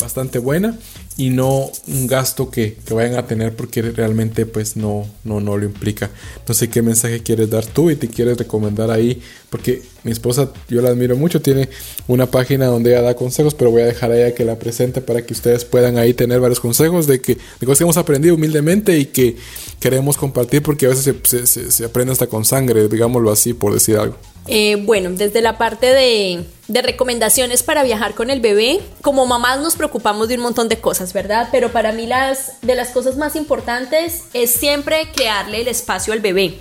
bastante buena y no un gasto que, vayan a tener porque realmente pues no, no, no lo implica. No sé qué mensaje quieres dar tú y te quieres recomendar ahí porque mi esposa yo la admiro mucho, tiene una página donde ella da consejos, pero voy a dejar a ella que la presente para que ustedes puedan ahí tener varios consejos de, que, de cosas que hemos aprendido humildemente y que queremos compartir porque a veces se, se aprende hasta con sangre, digámoslo así, por decir algo. Eh, bueno, desde la parte de, recomendaciones para viajar con el bebé, como mamás nos preocupamos de un montón de cosas, ¿verdad? Pero para mí las de las cosas más importantes es siempre crearle el espacio al bebé,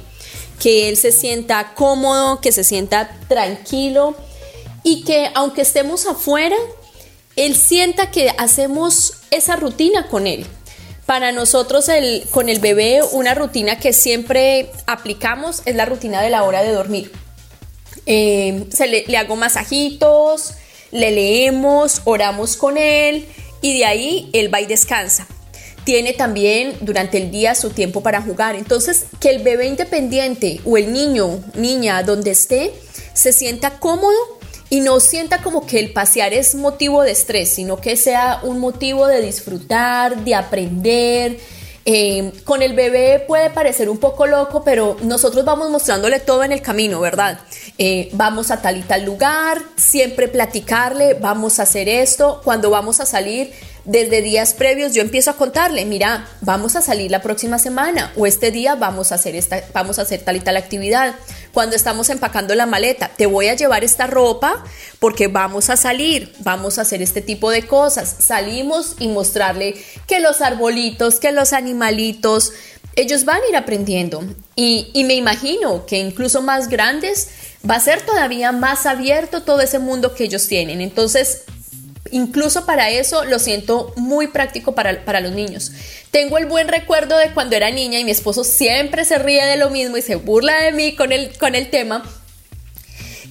que él se sienta cómodo, que se sienta tranquilo y que aunque estemos afuera, él sienta que hacemos esa rutina con él. Para nosotros con el bebé una rutina que siempre aplicamos es la rutina de la hora de dormir eh, se le, hago masajitos, le leemos, oramos con él y de ahí él va y descansa. Tiene también durante el día su tiempo para jugar. Entonces, que el bebé independiente o el niño, niña, donde esté, se sienta cómodo y no sienta como que el pasear es motivo de estrés, sino que sea un motivo de disfrutar, de aprender, eh, con el bebé puede parecer un poco loco, pero nosotros vamos mostrándole todo en el camino, ¿verdad? Eh, vamos a tal y tal lugar, siempre platicarle, vamos a hacer esto, cuando vamos a salir, desde días previos yo empiezo a contarle, mira, vamos a salir la próxima semana o este día vamos a hacer esta, vamos a hacer tal y tal actividad cuando estamos empacando la maleta, te voy a llevar esta ropa porque vamos a salir, vamos a hacer este tipo de cosas. Salimos y mostrarle que los arbolitos, que los animalitos, ellos van a ir aprendiendo. Y, me imagino que incluso más grandes va a ser todavía más abierto todo ese mundo que ellos tienen. Entonces, Incluso para eso lo siento muy práctico para, para, los niños. Tengo el buen recuerdo de cuando era niña y mi esposo siempre se ríe de lo mismo y se burla de mí con el, con el tema,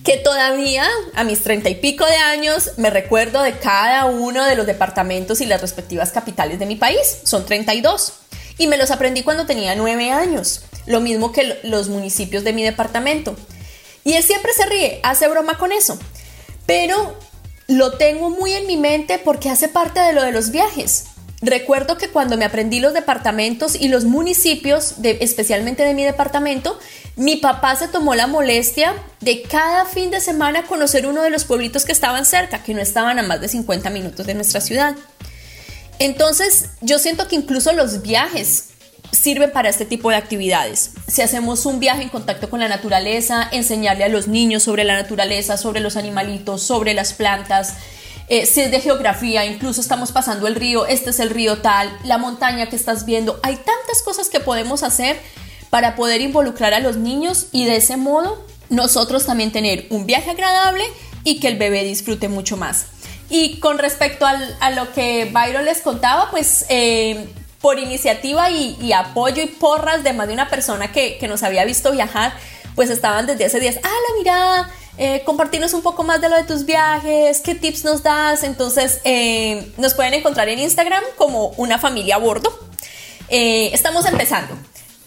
que todavía a mis treinta y pico de años me recuerdo de cada uno de los departamentos y las respectivas capitales de mi país. Son 32. Y me los aprendí cuando tenía nueve años. Lo mismo que los municipios de mi departamento. Y él siempre se ríe, hace broma con eso. Pero lo tengo muy en mi mente porque hace parte de lo de los viajes. Recuerdo que cuando me aprendí los departamentos y los municipios, especialmente de mi departamento, mi papá se tomó la molestia de cada fin de semana conocer uno de los pueblitos que estaban cerca, que no estaban a más de 50 minutos de nuestra ciudad. Entonces, yo siento que incluso los viajes sirven para este tipo de actividades. Si hacemos un viaje en contacto con la naturaleza, enseñarle a los niños sobre la naturaleza, sobre los animalitos, sobre las plantas, eh, si es de geografía, incluso estamos pasando el río, este es el río tal, la montaña que estás viendo, hay tantas cosas que podemos hacer para poder involucrar a los niños y de ese modo nosotros también tener un viaje agradable y que el bebé disfrute mucho más. Y con respecto a lo que Byron les contaba, pues eh, por iniciativa y, apoyo y porras de más de una persona que, nos había visto viajar, pues estaban desde hace días, la mira, eh, compartirnos un poco más de lo de tus viajes, qué tips nos das. Entonces, eh, nos pueden encontrar en Instagram como una familia a bordo. Eh, estamos empezando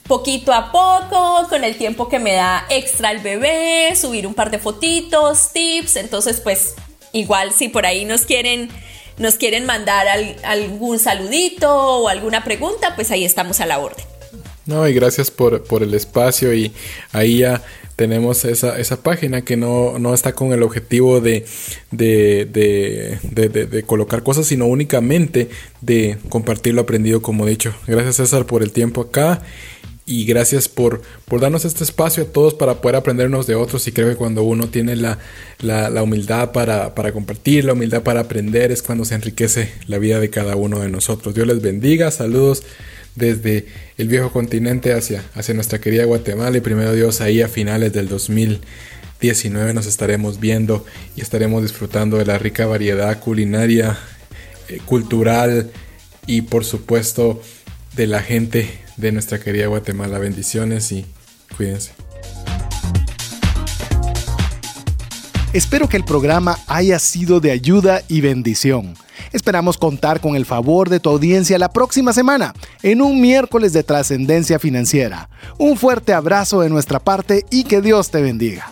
poquito a poco, con el tiempo que me da extra el bebé, subir un par de fotitos, tips. Entonces, pues, igual si por ahí nos quieren nos quieren mandar algún saludito o alguna pregunta, pues ahí estamos a la orden. No, y gracias por, por el espacio y ahí ya tenemos esa, esa página que no, no está con el objetivo de, de, de, de, colocar cosas, sino únicamente de compartir lo aprendido como dicho. Gracias César por el tiempo acá y gracias por, por darnos este espacio a todos para poder aprendernos de otros. Y creo que cuando uno tiene la, la, humildad para, para, compartir, la humildad para aprender es cuando se enriquece la vida de cada uno de nosotros. Dios les bendiga, saludos desde el viejo continente hacia, hacia nuestra querida Guatemala. Y primero Dios ahí a finales del 2019 nos estaremos viendo y estaremos disfrutando de la rica variedad culinaria, eh, cultural y por supuesto de la gente de nuestra querida Guatemala. Bendiciones y cuídense. Espero que el programa haya sido de ayuda y bendición. Esperamos contar con el favor de tu audiencia la próxima semana, en un miércoles de trascendencia financiera. Un fuerte abrazo de nuestra parte y que Dios te bendiga.